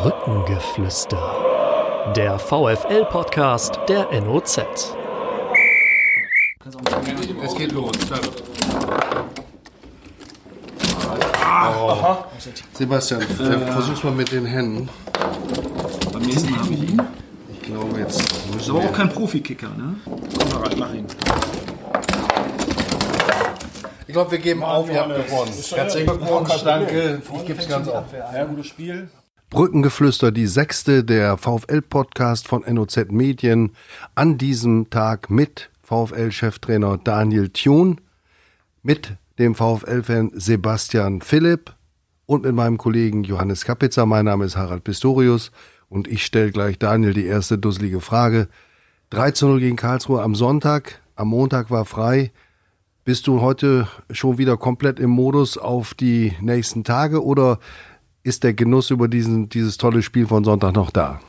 Brückengeflüster. Der VFL-Podcast der NOZ. Es geht los. Ah. Sebastian, äh, versuch's mal mit den Händen. Beim nächsten habe ich ihn. Ich glaube, jetzt Ist müssen aber auch wir... kein Profikicker, ne? Komm mal rein, mach ihn. Ich glaube, wir geben auf, ihr habt gewonnen. Herzlichen Glückwunsch, danke. Ich gebe es ganz auf. Ja, gutes Spiel. Brückengeflüster, die sechste der VfL-Podcast von NOZ Medien. An diesem Tag mit VfL-Cheftrainer Daniel Thun, mit dem VfL-Fan Sebastian Philipp und mit meinem Kollegen Johannes Kapitzer. Mein Name ist Harald Pistorius und ich stelle gleich Daniel die erste dusselige Frage. 3 zu 0 gegen Karlsruhe am Sonntag, am Montag war frei. Bist du heute schon wieder komplett im Modus auf die nächsten Tage oder ist der Genuss über diesen, dieses tolle Spiel von Sonntag noch da?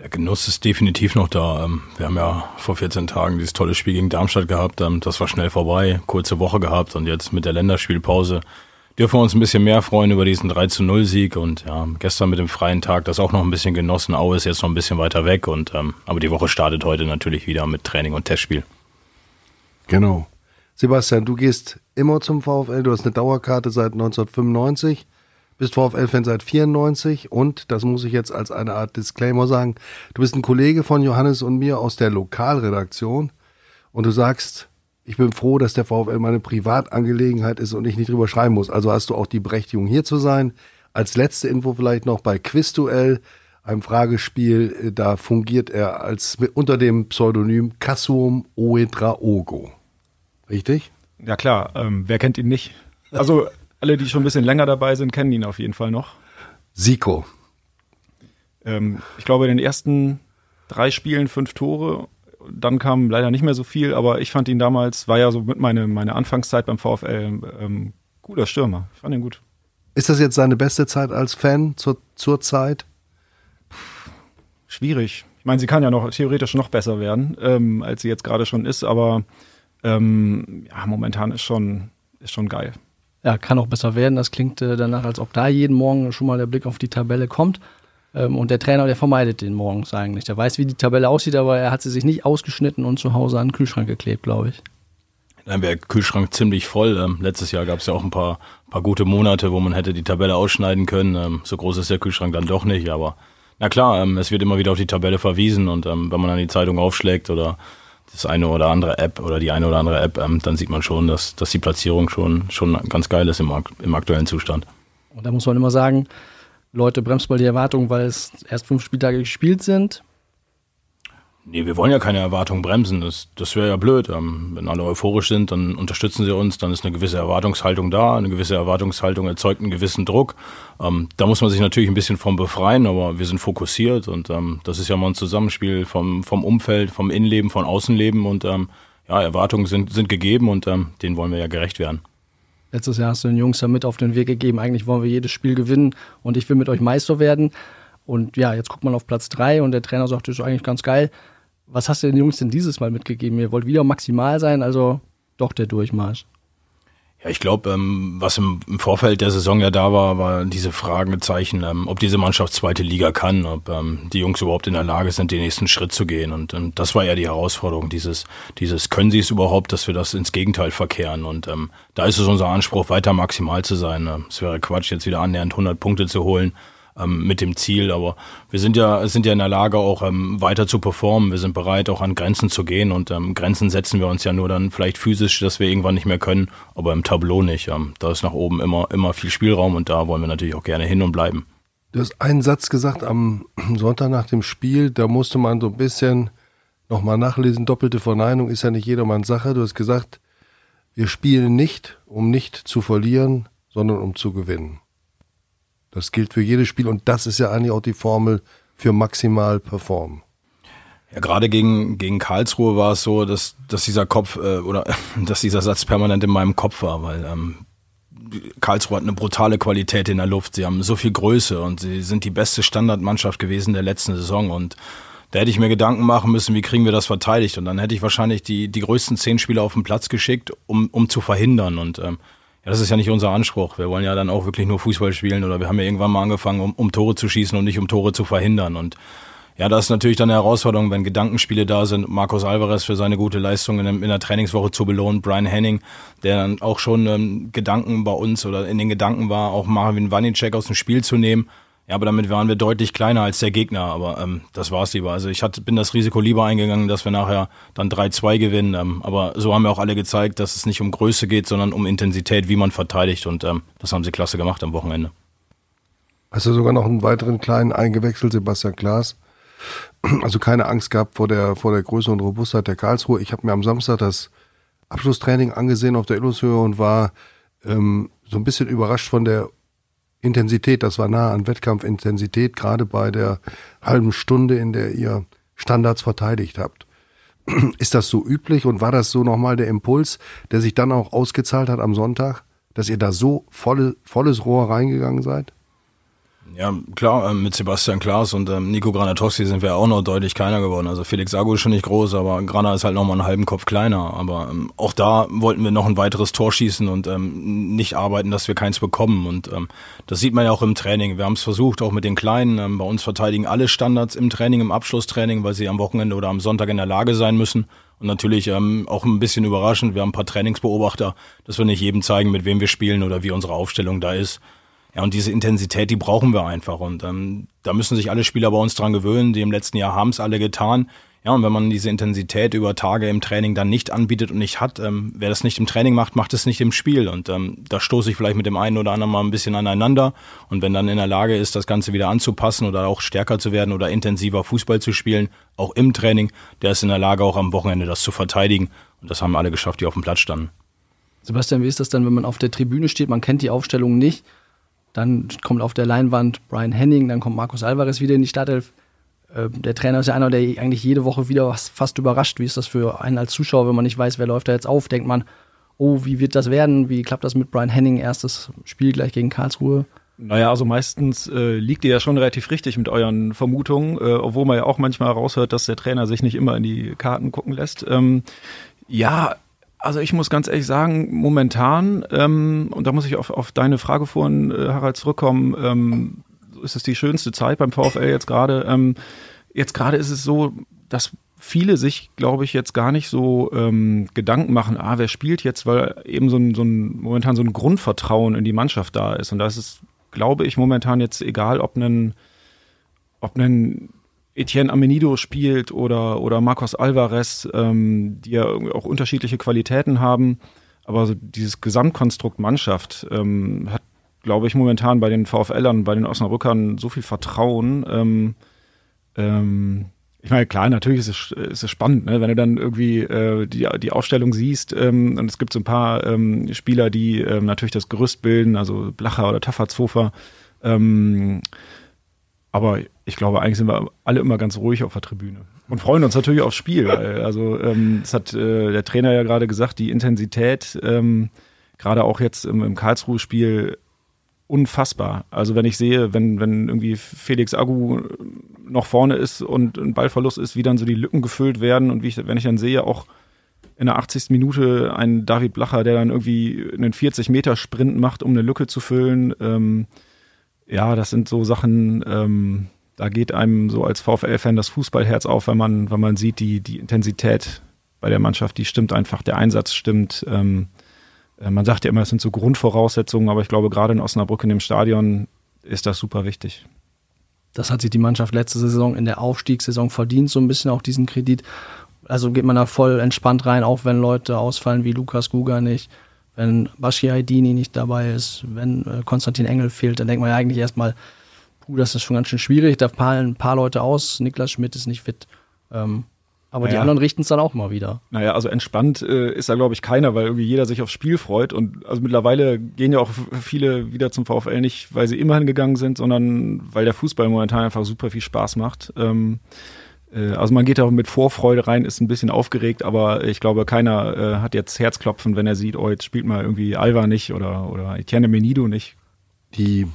Der Genuss ist definitiv noch da. Ähm, Wir haben ja vor 14 Tagen dieses tolle Spiel gegen Darmstadt gehabt. Ähm, Das war schnell vorbei, kurze Woche gehabt und jetzt mit der Länderspielpause dürfen wir uns ein bisschen mehr freuen über diesen 3 zu 0 Sieg und ja, gestern mit dem freien Tag das auch noch ein bisschen genossen. Aue ist jetzt noch ein bisschen weiter weg und ähm, aber die Woche startet heute natürlich wieder mit Training und Testspiel. Genau. Sebastian, du gehst immer zum VfL, du hast eine Dauerkarte seit 1995, bist VfL-Fan seit 94 und, das muss ich jetzt als eine Art Disclaimer sagen, du bist ein Kollege von Johannes und mir aus der Lokalredaktion und du sagst, ich bin froh, dass der VfL meine Privatangelegenheit ist und ich nicht drüber schreiben muss. Also hast du auch die Berechtigung hier zu sein. Als letzte Info vielleicht noch bei Quizduell, einem Fragespiel, äh, da fungiert er als unter dem Pseudonym Kassuum Oedraogo. Richtig? Ja klar, ähm, wer kennt ihn nicht? Also alle, die schon ein bisschen länger dabei sind, kennen ihn auf jeden Fall noch. Siko. Ähm, ich glaube, in den ersten drei Spielen fünf Tore. Dann kam leider nicht mehr so viel, aber ich fand ihn damals, war ja so mit meine, meine Anfangszeit beim VfL, ähm, guter Stürmer. Ich fand ihn gut. Ist das jetzt seine beste Zeit als Fan zur, zur Zeit? Schwierig. Ich meine, sie kann ja noch theoretisch noch besser werden, ähm, als sie jetzt gerade schon ist, aber ähm, ja, momentan ist schon, ist schon geil. Ja, kann auch besser werden. Das klingt äh, danach, als ob da jeden Morgen schon mal der Blick auf die Tabelle kommt. Ähm, und der Trainer, der vermeidet den morgens eigentlich. Der weiß, wie die Tabelle aussieht, aber er hat sie sich nicht ausgeschnitten und zu Hause an den Kühlschrank geklebt, glaube ich. Dann wäre der Kühlschrank ziemlich voll. Ähm, letztes Jahr gab es ja auch ein paar, paar gute Monate, wo man hätte die Tabelle ausschneiden können. Ähm, so groß ist der Kühlschrank dann doch nicht, aber na klar, ähm, es wird immer wieder auf die Tabelle verwiesen und ähm, wenn man dann die Zeitung aufschlägt oder das eine oder andere App oder die eine oder andere App, ähm, dann sieht man schon, dass, dass die Platzierung schon, schon ganz geil ist im, im aktuellen Zustand. Und da muss man immer sagen, Leute, bremst mal die Erwartungen, weil es erst fünf Spieltage gespielt sind. Nee, wir wollen ja keine Erwartungen bremsen. Das, das wäre ja blöd. Ähm, wenn alle euphorisch sind, dann unterstützen sie uns, dann ist eine gewisse Erwartungshaltung da. Eine gewisse Erwartungshaltung erzeugt einen gewissen Druck. Ähm, da muss man sich natürlich ein bisschen vom befreien, aber wir sind fokussiert und ähm, das ist ja mal ein Zusammenspiel vom, vom Umfeld, vom Innenleben, vom Außenleben und ja, Erwartungen sind, sind gegeben und denen wollen wir ja gerecht werden. Letztes Jahr hast du den Jungs ja mit auf den Weg gegeben. Eigentlich wollen wir jedes Spiel gewinnen und ich will mit euch Meister werden. Und ja, jetzt guckt man auf Platz drei und der Trainer sagt, das ist eigentlich ganz geil. Was hast du den Jungs denn dieses Mal mitgegeben? Ihr wollt wieder maximal sein, also doch der Durchmarsch. Ja, ich glaube, ähm, was im, im Vorfeld der Saison ja da war, war diese Fragezeichen, ähm, ob diese Mannschaft zweite Liga kann, ob ähm, die Jungs überhaupt in der Lage sind, den nächsten Schritt zu gehen. Und, und das war ja die Herausforderung, dieses, dieses können sie es überhaupt, dass wir das ins Gegenteil verkehren. Und ähm, da ist es unser Anspruch, weiter maximal zu sein. Ähm, Es wäre Quatsch, jetzt wieder annähernd 100 Punkte zu holen ähm, mit dem Ziel. Aber wir sind ja, sind ja in der Lage, auch ähm, weiter zu performen. Wir sind bereit, auch an Grenzen zu gehen. Und ähm, Grenzen setzen wir uns ja nur dann vielleicht physisch, dass wir irgendwann nicht mehr können, aber im Tableau nicht. Ähm, da ist nach oben immer, immer viel Spielraum und da wollen wir natürlich auch gerne hin und bleiben. Du hast einen Satz gesagt am Sonntag nach dem Spiel, da musste man so ein bisschen nochmal nachlesen. Doppelte Verneinung ist ja nicht jedermanns Sache. Du hast gesagt, wir spielen nicht, um nicht zu verlieren, sondern um zu gewinnen. Das gilt für jedes Spiel und das ist ja eigentlich auch die Formel für maximal performen. Ja, gerade gegen, gegen Karlsruhe war es so, dass, dass dieser Kopf äh, oder dass dieser Satz permanent in meinem Kopf war, weil ähm, Karlsruhe hat eine brutale Qualität in der Luft. Sie haben so viel Größe und sie sind die beste Standardmannschaft gewesen der letzten Saison und da hätte ich mir Gedanken machen müssen, wie kriegen wir das verteidigt. Und dann hätte ich wahrscheinlich die, die größten zehn Spieler auf den Platz geschickt, um, um zu verhindern. Und ähm, Ja, das ist ja nicht unser Anspruch. Wir wollen ja dann auch wirklich nur Fußball spielen oder wir haben ja irgendwann mal angefangen, um, um Tore zu schießen und nicht um Tore zu verhindern. Und ja, das ist natürlich dann eine Herausforderung, wenn Gedankenspiele da sind. Marcos Alvarez für seine gute Leistung in, der Trainingswoche zu belohnen. Brian Henning, der dann auch schon ähm, Gedanken bei uns oder in den Gedanken war, auch Marvin Wanicek aus dem Spiel zu nehmen. Ja, aber damit waren wir deutlich kleiner als der Gegner. Aber ähm, das war's lieber. Also ich hatte, bin das Risiko lieber eingegangen, dass wir nachher dann 3-2 gewinnen. Ähm, aber so haben wir auch alle gezeigt, dass es nicht um Größe geht, sondern um Intensität, wie man verteidigt. Und ähm, das haben sie klasse gemacht am Wochenende. Hast du sogar noch einen weiteren kleinen eingewechselt, Sebastian Klaas? also keine Angst gehabt vor der, vor der Größe und Robustheit der Karlsruhe. Ich habe mir am Samstag das Abschlusstraining angesehen auf der Illushöhe und war ähm, so ein bisschen überrascht von der Intensität. Das war nah an Wettkampfintensität, gerade bei der halben Stunde, in der ihr Standards verteidigt habt. Ist das so üblich und war das so nochmal der Impuls, der sich dann auch ausgezahlt hat am Sonntag, dass ihr da so volle, volles Rohr reingegangen seid? Ja, klar, ähm, mit Sebastian Klaas und ähm, Nico Granatowski sind wir auch noch deutlich kleiner geworden. Also Felix Agu ist schon nicht groß, aber Grana ist halt noch mal einen halben Kopf kleiner. Aber ähm, auch da wollten wir noch ein weiteres Tor schießen und ähm, nicht arbeiten, dass wir keins bekommen. Und ähm, das sieht man ja auch im Training. Wir haben es versucht, auch mit den Kleinen. Ähm, bei uns verteidigen alle Standards im Training, im Abschlusstraining, weil sie am Wochenende oder am Sonntag in der Lage sein müssen. Und natürlich ähm, auch ein bisschen überraschend, wir haben ein paar Trainingsbeobachter, dass wir nicht jedem zeigen, mit wem wir spielen oder wie unsere Aufstellung da ist. Ja, und diese Intensität, die brauchen wir einfach. Und ähm, da müssen sich alle Spieler bei uns dran gewöhnen. Die im letzten Jahr haben es alle getan. Ja, und wenn man diese Intensität über Tage im Training dann nicht anbietet und nicht hat, ähm, wer das nicht im Training macht, macht es nicht im Spiel. Und ähm, da stoße ich vielleicht mit dem einen oder anderen mal ein bisschen aneinander. Und wenn dann in der Lage ist, das Ganze wieder anzupassen oder auch stärker zu werden oder intensiver Fußball zu spielen, auch im Training, der ist in der Lage, auch am Wochenende das zu verteidigen. Und das haben alle geschafft, die auf dem Platz standen. Sebastian, wie ist das dann, wenn man auf der Tribüne steht, man kennt die Aufstellung nicht? Dann kommt auf der Leinwand Brian Henning, dann kommt Markus Alvarez wieder in die Startelf. Äh, der Trainer ist ja einer, der eigentlich jede Woche wieder fast überrascht. Wie ist das für einen als Zuschauer, wenn man nicht weiß, wer läuft da jetzt auf? Denkt man, oh, wie wird das werden? Wie klappt das mit Brian Henning? Erstes Spiel gleich gegen Karlsruhe. Naja, also meistens äh, liegt ihr ja schon relativ richtig mit euren Vermutungen, äh, obwohl man ja auch manchmal raushört, dass der Trainer sich nicht immer in die Karten gucken lässt. Ähm, ja, also ich muss ganz ehrlich sagen, momentan, ähm, und da muss ich auf, auf deine Frage vorhin, äh, Harald, zurückkommen, ähm, ist es die schönste Zeit beim VfL jetzt gerade. Ähm, jetzt gerade ist es so, dass viele sich, glaube ich, jetzt gar nicht so ähm, Gedanken machen, ah, wer spielt jetzt, weil eben so ein, so ein momentan so ein Grundvertrauen in die Mannschaft da ist. Und da ist es, glaube ich, momentan jetzt egal, ob ein ob ein Etienne Amenido spielt oder, oder Marcos Alvarez, ähm, die ja auch unterschiedliche Qualitäten haben. Aber so dieses Gesamtkonstrukt Mannschaft ähm, hat, glaube ich, momentan bei den VfLern, bei den Osnabrückern so viel Vertrauen. Ähm, ähm, ich meine, klar, natürlich ist es, ist es spannend, ne? wenn du dann irgendwie äh, die, die Ausstellung siehst ähm, und es gibt so ein paar ähm, Spieler, die natürlich das Gerüst bilden, also Blacher oder Tafferzhofer. Ähm, aber ich glaube, eigentlich sind wir alle immer ganz ruhig auf der Tribüne und freuen uns natürlich aufs Spiel. Also ähm, das hat äh, der Trainer ja gerade gesagt, die Intensität, ähm, gerade auch jetzt im, im Karlsruhe-Spiel, unfassbar. Also wenn ich sehe, wenn, wenn irgendwie Felix Agu noch vorne ist und ein Ballverlust ist, wie dann so die Lücken gefüllt werden und wie ich, wenn ich dann sehe, auch in der 80. Minute ein David Blacher, der dann irgendwie einen 40-Meter-Sprint macht, um eine Lücke zu füllen, ähm, ja, das sind so Sachen, ähm, da geht einem so als VfL-Fan das Fußballherz auf, wenn man, wenn man sieht, die, die Intensität bei der Mannschaft, die stimmt einfach, der Einsatz stimmt. Ähm, äh, man sagt ja immer, es sind so Grundvoraussetzungen, aber ich glaube, gerade in Osnabrück in dem Stadion ist das super wichtig. Das hat sich die Mannschaft letzte Saison in der Aufstiegssaison verdient, so ein bisschen auch diesen Kredit. Also geht man da voll entspannt rein, auch wenn Leute ausfallen wie Lukas Guga nicht wenn Bashi Aydini nicht dabei ist, wenn äh, Konstantin Engel fehlt, dann denkt man ja eigentlich erstmal, puh, das ist schon ganz schön schwierig, da fallen ein paar Leute aus, Niklas Schmidt ist nicht fit. Ähm, aber naja. die anderen richten es dann auch mal wieder. Naja, also entspannt äh, ist da, glaube ich, keiner, weil irgendwie jeder sich aufs Spiel freut. Und also mittlerweile gehen ja auch viele wieder zum VfL nicht, weil sie immer hingegangen sind, sondern weil der Fußball momentan einfach super viel Spaß macht. Ähm, äh, also man geht da mit Vorfreude rein, ist ein bisschen aufgeregt, aber ich glaube, keiner äh, hat jetzt Herzklopfen, wenn er sieht, oh, jetzt spielt mal irgendwie Alva nicht oder, oder Etienne Menido nicht. Die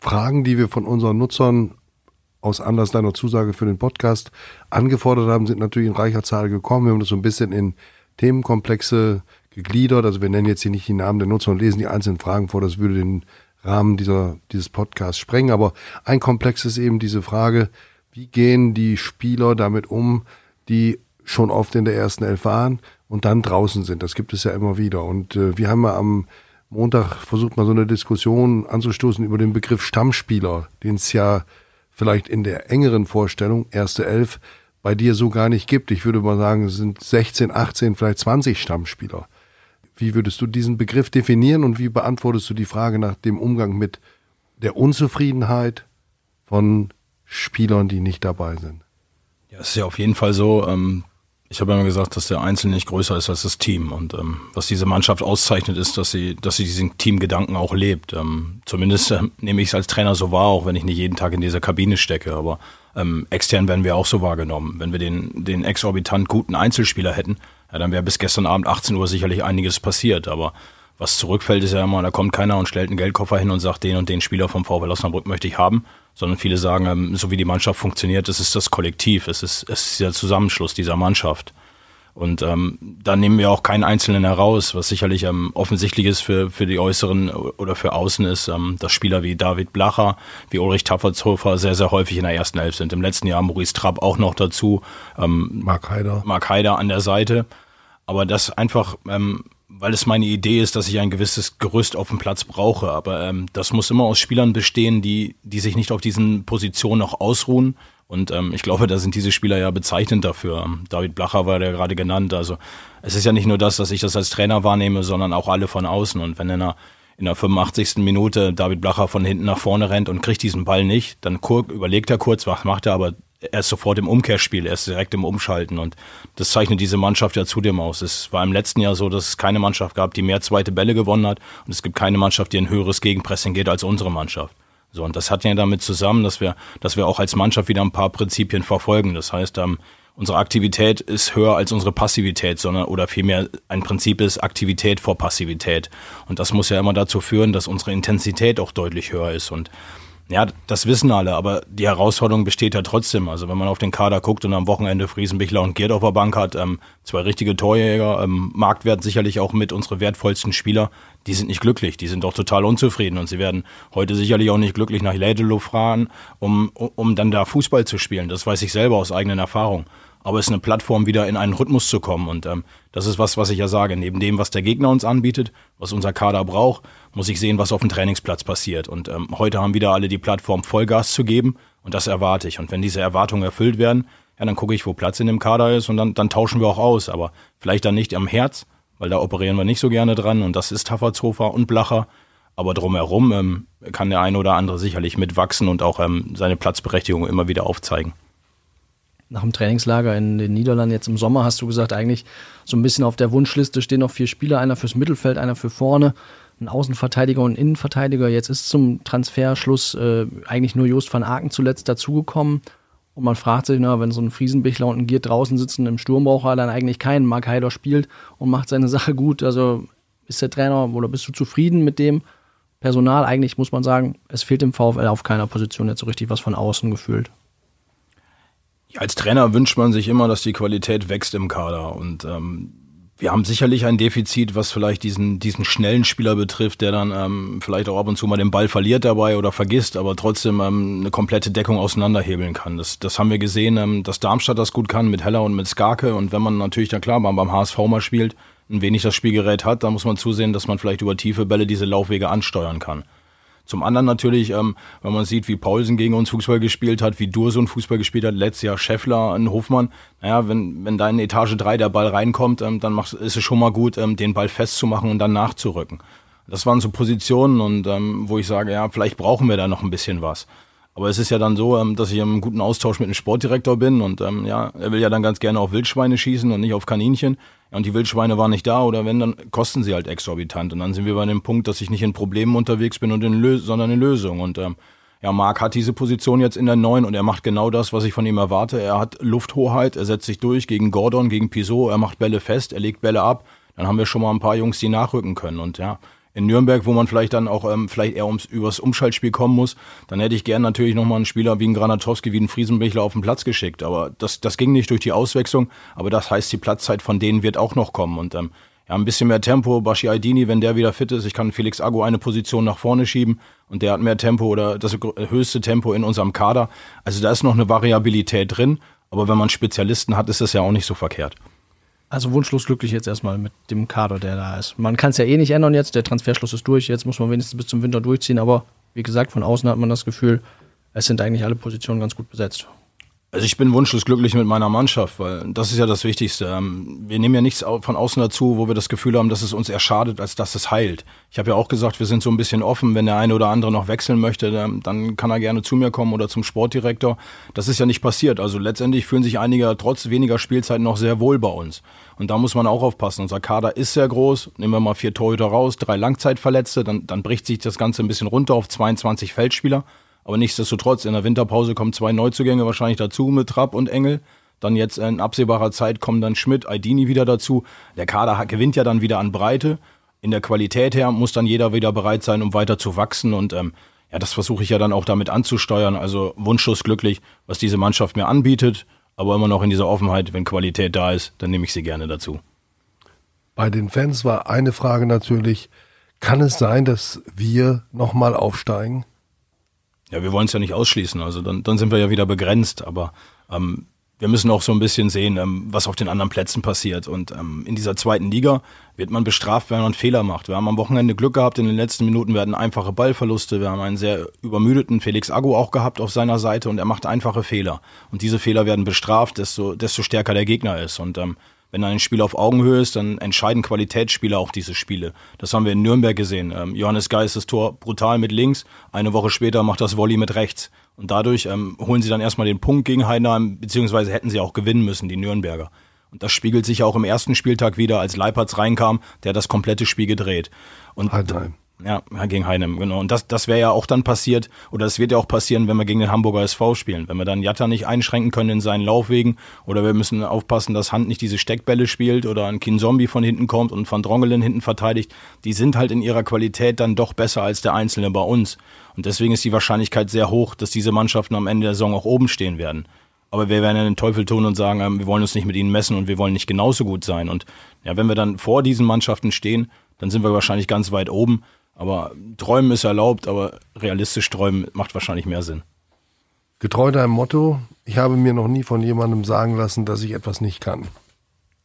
Fragen, die wir von unseren Nutzern aus Anlass deiner Zusage für den Podcast angefordert haben, sind natürlich in reicher Zahl gekommen. Wir haben das so ein bisschen in Themenkomplexe gegliedert. Also wir nennen jetzt hier nicht die Namen der Nutzer und lesen die einzelnen Fragen vor, das würde den Rahmen dieser, dieses Podcasts sprengen. Aber ein Komplex ist eben diese Frage, wie gehen die Spieler damit um, die schon oft in der ersten Elf waren und dann draußen sind. Das gibt es ja immer wieder. Und äh, wir haben ja am Montag versucht, mal so eine Diskussion anzustoßen über den Begriff Stammspieler, den es ja vielleicht in der engeren Vorstellung, erste Elf, bei dir so gar nicht gibt. Ich würde mal sagen, es sind 16, 18, vielleicht 20 Stammspieler. Wie würdest du diesen Begriff definieren und wie beantwortest du die Frage nach dem Umgang mit der Unzufriedenheit von Spielern, die nicht dabei sind? Ja, es ist ja auf jeden Fall so, ähm, ich habe immer gesagt, dass der Einzelne nicht größer ist als das Team. Und ähm, was diese Mannschaft auszeichnet, ist, dass sie, dass sie diesen Teamgedanken auch lebt. Ähm, zumindest äh, nehme ich es als Trainer so wahr, auch wenn ich nicht jeden Tag in dieser Kabine stecke. Aber ähm, extern werden wir auch so wahrgenommen. Wenn wir den, den exorbitant guten Einzelspieler hätten, ja, dann wäre bis gestern Abend 18 Uhr sicherlich einiges passiert. Aber was zurückfällt, ist ja immer, da kommt keiner und stellt einen Geldkoffer hin und sagt, den und den Spieler vom VfL Osnabrück möchte ich haben, sondern viele sagen, ähm, so wie die Mannschaft funktioniert, es ist das Kollektiv, es ist, es ist der Zusammenschluss dieser Mannschaft. Und ähm, da nehmen wir auch keinen Einzelnen heraus, was sicherlich ähm, offensichtlich ist für, für die Äußeren oder für Außen ist, ähm, dass Spieler wie David Blacher, wie Ulrich Taffertshofer sehr, sehr häufig in der ersten Elf sind. Im letzten Jahr Maurice Trapp auch noch dazu. Ähm, Mark Heider. Mark Heider an der Seite. Aber das einfach, ähm, weil es meine Idee ist, dass ich ein gewisses Gerüst auf dem Platz brauche. Aber ähm, das muss immer aus Spielern bestehen, die, die sich nicht auf diesen Positionen noch ausruhen, und ähm, ich glaube, da sind diese Spieler ja bezeichnend dafür. David Blacher war ja gerade genannt. Also es ist ja nicht nur das, dass ich das als Trainer wahrnehme, sondern auch alle von außen. Und wenn in der, in der 85. Minute David Blacher von hinten nach vorne rennt und kriegt diesen Ball nicht, dann überlegt er kurz, was macht er, aber er ist sofort im Umkehrspiel, er ist direkt im Umschalten und das zeichnet diese Mannschaft ja zudem aus. Es war im letzten Jahr so, dass es keine Mannschaft gab, die mehr zweite Bälle gewonnen hat und es gibt keine Mannschaft, die ein höheres Gegenpressing geht als unsere Mannschaft. So, und das hat ja damit zusammen, dass wir, dass wir auch als Mannschaft wieder ein paar Prinzipien verfolgen. Das heißt, ähm, unsere Aktivität ist höher als unsere Passivität, sondern oder vielmehr ein Prinzip ist Aktivität vor Passivität. Und das muss ja immer dazu führen, dass unsere Intensität auch deutlich höher ist. Und ja, das wissen alle, aber die Herausforderung besteht ja trotzdem. Also wenn man auf den Kader guckt und am Wochenende Friesenbichler und Gerd auf der Bank hat, ähm, zwei richtige Torjäger, ähm, Marktwert sicherlich auch mit unsere wertvollsten Spieler, die sind nicht glücklich, die sind doch total unzufrieden und sie werden heute sicherlich auch nicht glücklich nach Lädelo fahren, um, um dann da Fußball zu spielen. Das weiß ich selber aus eigenen Erfahrungen aber es ist eine Plattform, wieder in einen Rhythmus zu kommen. Und ähm, das ist was, was ich ja sage. Neben dem, was der Gegner uns anbietet, was unser Kader braucht, muss ich sehen, was auf dem Trainingsplatz passiert. Und ähm, heute haben wieder alle die Plattform, Vollgas zu geben. Und das erwarte ich. Und wenn diese Erwartungen erfüllt werden, ja, dann gucke ich, wo Platz in dem Kader ist und dann, dann tauschen wir auch aus. Aber vielleicht dann nicht am Herz, weil da operieren wir nicht so gerne dran. Und das ist Taffertshofer und Blacher. Aber drumherum ähm, kann der eine oder andere sicherlich mitwachsen und auch ähm, seine Platzberechtigung immer wieder aufzeigen nach dem Trainingslager in den Niederlanden jetzt im Sommer hast du gesagt, eigentlich so ein bisschen auf der Wunschliste stehen noch vier Spieler, einer fürs Mittelfeld, einer für vorne, ein Außenverteidiger und ein Innenverteidiger. Jetzt ist zum Transferschluss äh, eigentlich nur Jost van Aken zuletzt dazugekommen. Und man fragt sich, na, wenn so ein Friesenbichler und ein Giert draußen sitzen im Sturm braucht er dann eigentlich keinen. Mark Heider spielt und macht seine Sache gut. Also ist der Trainer oder bist du zufrieden mit dem Personal? Eigentlich muss man sagen, es fehlt im VfL auf keiner Position jetzt so richtig was von außen gefühlt. Als Trainer wünscht man sich immer, dass die Qualität wächst im Kader. Und ähm, wir haben sicherlich ein Defizit, was vielleicht diesen, diesen schnellen Spieler betrifft, der dann ähm, vielleicht auch ab und zu mal den Ball verliert dabei oder vergisst, aber trotzdem ähm, eine komplette Deckung auseinanderhebeln kann. Das, das haben wir gesehen, ähm, dass Darmstadt das gut kann mit Heller und mit Skarke. Und wenn man natürlich dann klar beim, beim HSV mal spielt, ein wenig das Spielgerät hat, dann muss man zusehen, dass man vielleicht über tiefe Bälle diese Laufwege ansteuern kann. Zum anderen natürlich, ähm, wenn man sieht, wie Paulsen gegen uns Fußball gespielt hat, wie Dursun Fußball gespielt hat, letztes Jahr Scheffler, ein Hofmann. Naja, wenn, wenn da in Etage 3 der Ball reinkommt, ähm, dann macht, ist es schon mal gut, ähm, den Ball festzumachen und dann nachzurücken. Das waren so Positionen und ähm, wo ich sage, ja, vielleicht brauchen wir da noch ein bisschen was. Aber es ist ja dann so, ähm, dass ich im guten Austausch mit dem Sportdirektor bin und ähm, ja, er will ja dann ganz gerne auf Wildschweine schießen und nicht auf Kaninchen. Und die Wildschweine waren nicht da oder wenn, dann kosten sie halt exorbitant. Und dann sind wir bei dem Punkt, dass ich nicht in Problemen unterwegs bin und in Lös sondern in Lösungen. Und ähm, ja, Marc hat diese Position jetzt in der neuen und er macht genau das, was ich von ihm erwarte. Er hat Lufthoheit, er setzt sich durch gegen Gordon, gegen Pisot, er macht Bälle fest, er legt Bälle ab. Dann haben wir schon mal ein paar Jungs, die nachrücken können. Und ja, in Nürnberg, wo man vielleicht dann auch ähm, vielleicht eher ums, übers Umschaltspiel kommen muss, dann hätte ich gern natürlich nochmal einen Spieler wie einen Granatowski, wie einen Friesenbichler auf den Platz geschickt. Aber das, das ging nicht durch die Auswechslung. Aber das heißt, die Platzzeit von denen wird auch noch kommen. Und ähm, ja, ein bisschen mehr Tempo. Bashi Aidini, wenn der wieder fit ist, ich kann Felix Agu eine Position nach vorne schieben und der hat mehr Tempo oder das höchste Tempo in unserem Kader. Also da ist noch eine Variabilität drin, aber wenn man Spezialisten hat, ist das ja auch nicht so verkehrt. Also wunschlos glücklich jetzt erstmal mit dem Kader, der da ist. Man kann es ja eh nicht ändern jetzt, der Transferschluss ist durch, jetzt muss man wenigstens bis zum Winter durchziehen, aber wie gesagt, von außen hat man das Gefühl, es sind eigentlich alle Positionen ganz gut besetzt. Also ich bin wunschlos glücklich mit meiner Mannschaft, weil das ist ja das Wichtigste. Ähm, wir nehmen ja nichts von außen dazu, wo wir das Gefühl haben, dass es uns erschadet, als dass es heilt. Ich habe ja auch gesagt, wir sind so ein bisschen offen. Wenn der eine oder andere noch wechseln möchte, dann kann er gerne zu mir kommen oder zum Sportdirektor. Das ist ja nicht passiert. Also letztendlich fühlen sich einige trotz weniger Spielzeit noch sehr wohl bei uns. Und da muss man auch aufpassen. Unser Kader ist sehr groß. Nehmen wir mal vier Torhüter raus, drei Langzeitverletzte, dann, dann bricht sich das Ganze ein bisschen runter auf 22 Feldspieler. Aber nichtsdestotrotz, in der Winterpause kommen zwei Neuzugänge wahrscheinlich dazu mit Trapp und Engel. Dann jetzt in absehbarer Zeit kommen dann Schmidt, Aidini wieder dazu. Der Kader gewinnt ja dann wieder an Breite. In der Qualität her muss dann jeder wieder bereit sein, um weiter zu wachsen. Und ähm, ja, das versuche ich ja dann auch damit anzusteuern. Also wunschlos glücklich, was diese Mannschaft mir anbietet. Aber immer noch in dieser Offenheit, wenn Qualität da ist, dann nehme ich sie gerne dazu. Bei den Fans war eine Frage natürlich, kann es sein, dass wir nochmal aufsteigen? Ja, wir wollen es ja nicht ausschließen. Also dann, dann sind wir ja wieder begrenzt. Aber ähm, wir müssen auch so ein bisschen sehen, ähm, was auf den anderen Plätzen passiert. Und ähm, in dieser zweiten Liga wird man bestraft, wenn man Fehler macht. Wir haben am Wochenende Glück gehabt in den letzten Minuten. Hatten einfache Ballverluste. Wir haben einen sehr übermüdeten Felix Agu auch gehabt auf seiner Seite und er macht einfache Fehler. Und diese Fehler werden bestraft, desto, desto stärker der Gegner ist. Und ähm, wenn ein Spiel auf Augenhöhe ist, dann entscheiden Qualitätsspieler auch diese Spiele. Das haben wir in Nürnberg gesehen. Ähm, Johannes Geis das Tor brutal mit links, eine Woche später macht das Volley mit rechts. Und dadurch ähm, holen sie dann erstmal den Punkt gegen Heidenheim, beziehungsweise hätten sie auch gewinnen müssen, die Nürnberger. Und das spiegelt sich auch im ersten Spieltag wieder, als Leipertz reinkam, der das komplette Spiel gedreht. Und Heidenheim. Ja, gegen Heinem, genau. Und das, das wäre ja auch dann passiert, oder das wird ja auch passieren, wenn wir gegen den Hamburger SV spielen. Wenn wir dann Jatta nicht einschränken können in seinen Laufwegen, oder wir müssen aufpassen, dass Hand nicht diese Steckbälle spielt oder ein Kinzombie von hinten kommt und Van Drongelen hinten verteidigt. Die sind halt in ihrer Qualität dann doch besser als der Einzelne bei uns. Und deswegen ist die Wahrscheinlichkeit sehr hoch, dass diese Mannschaften am Ende der Saison auch oben stehen werden. Aber wir werden ja den Teufel tun und sagen, ähm, wir wollen uns nicht mit ihnen messen und wir wollen nicht genauso gut sein. Und ja, wenn wir dann vor diesen Mannschaften stehen, dann sind wir wahrscheinlich ganz weit oben. Aber träumen ist erlaubt, aber realistisch träumen macht wahrscheinlich mehr Sinn. Getreu deinem Motto, ich habe mir noch nie von jemandem sagen lassen, dass ich etwas nicht kann.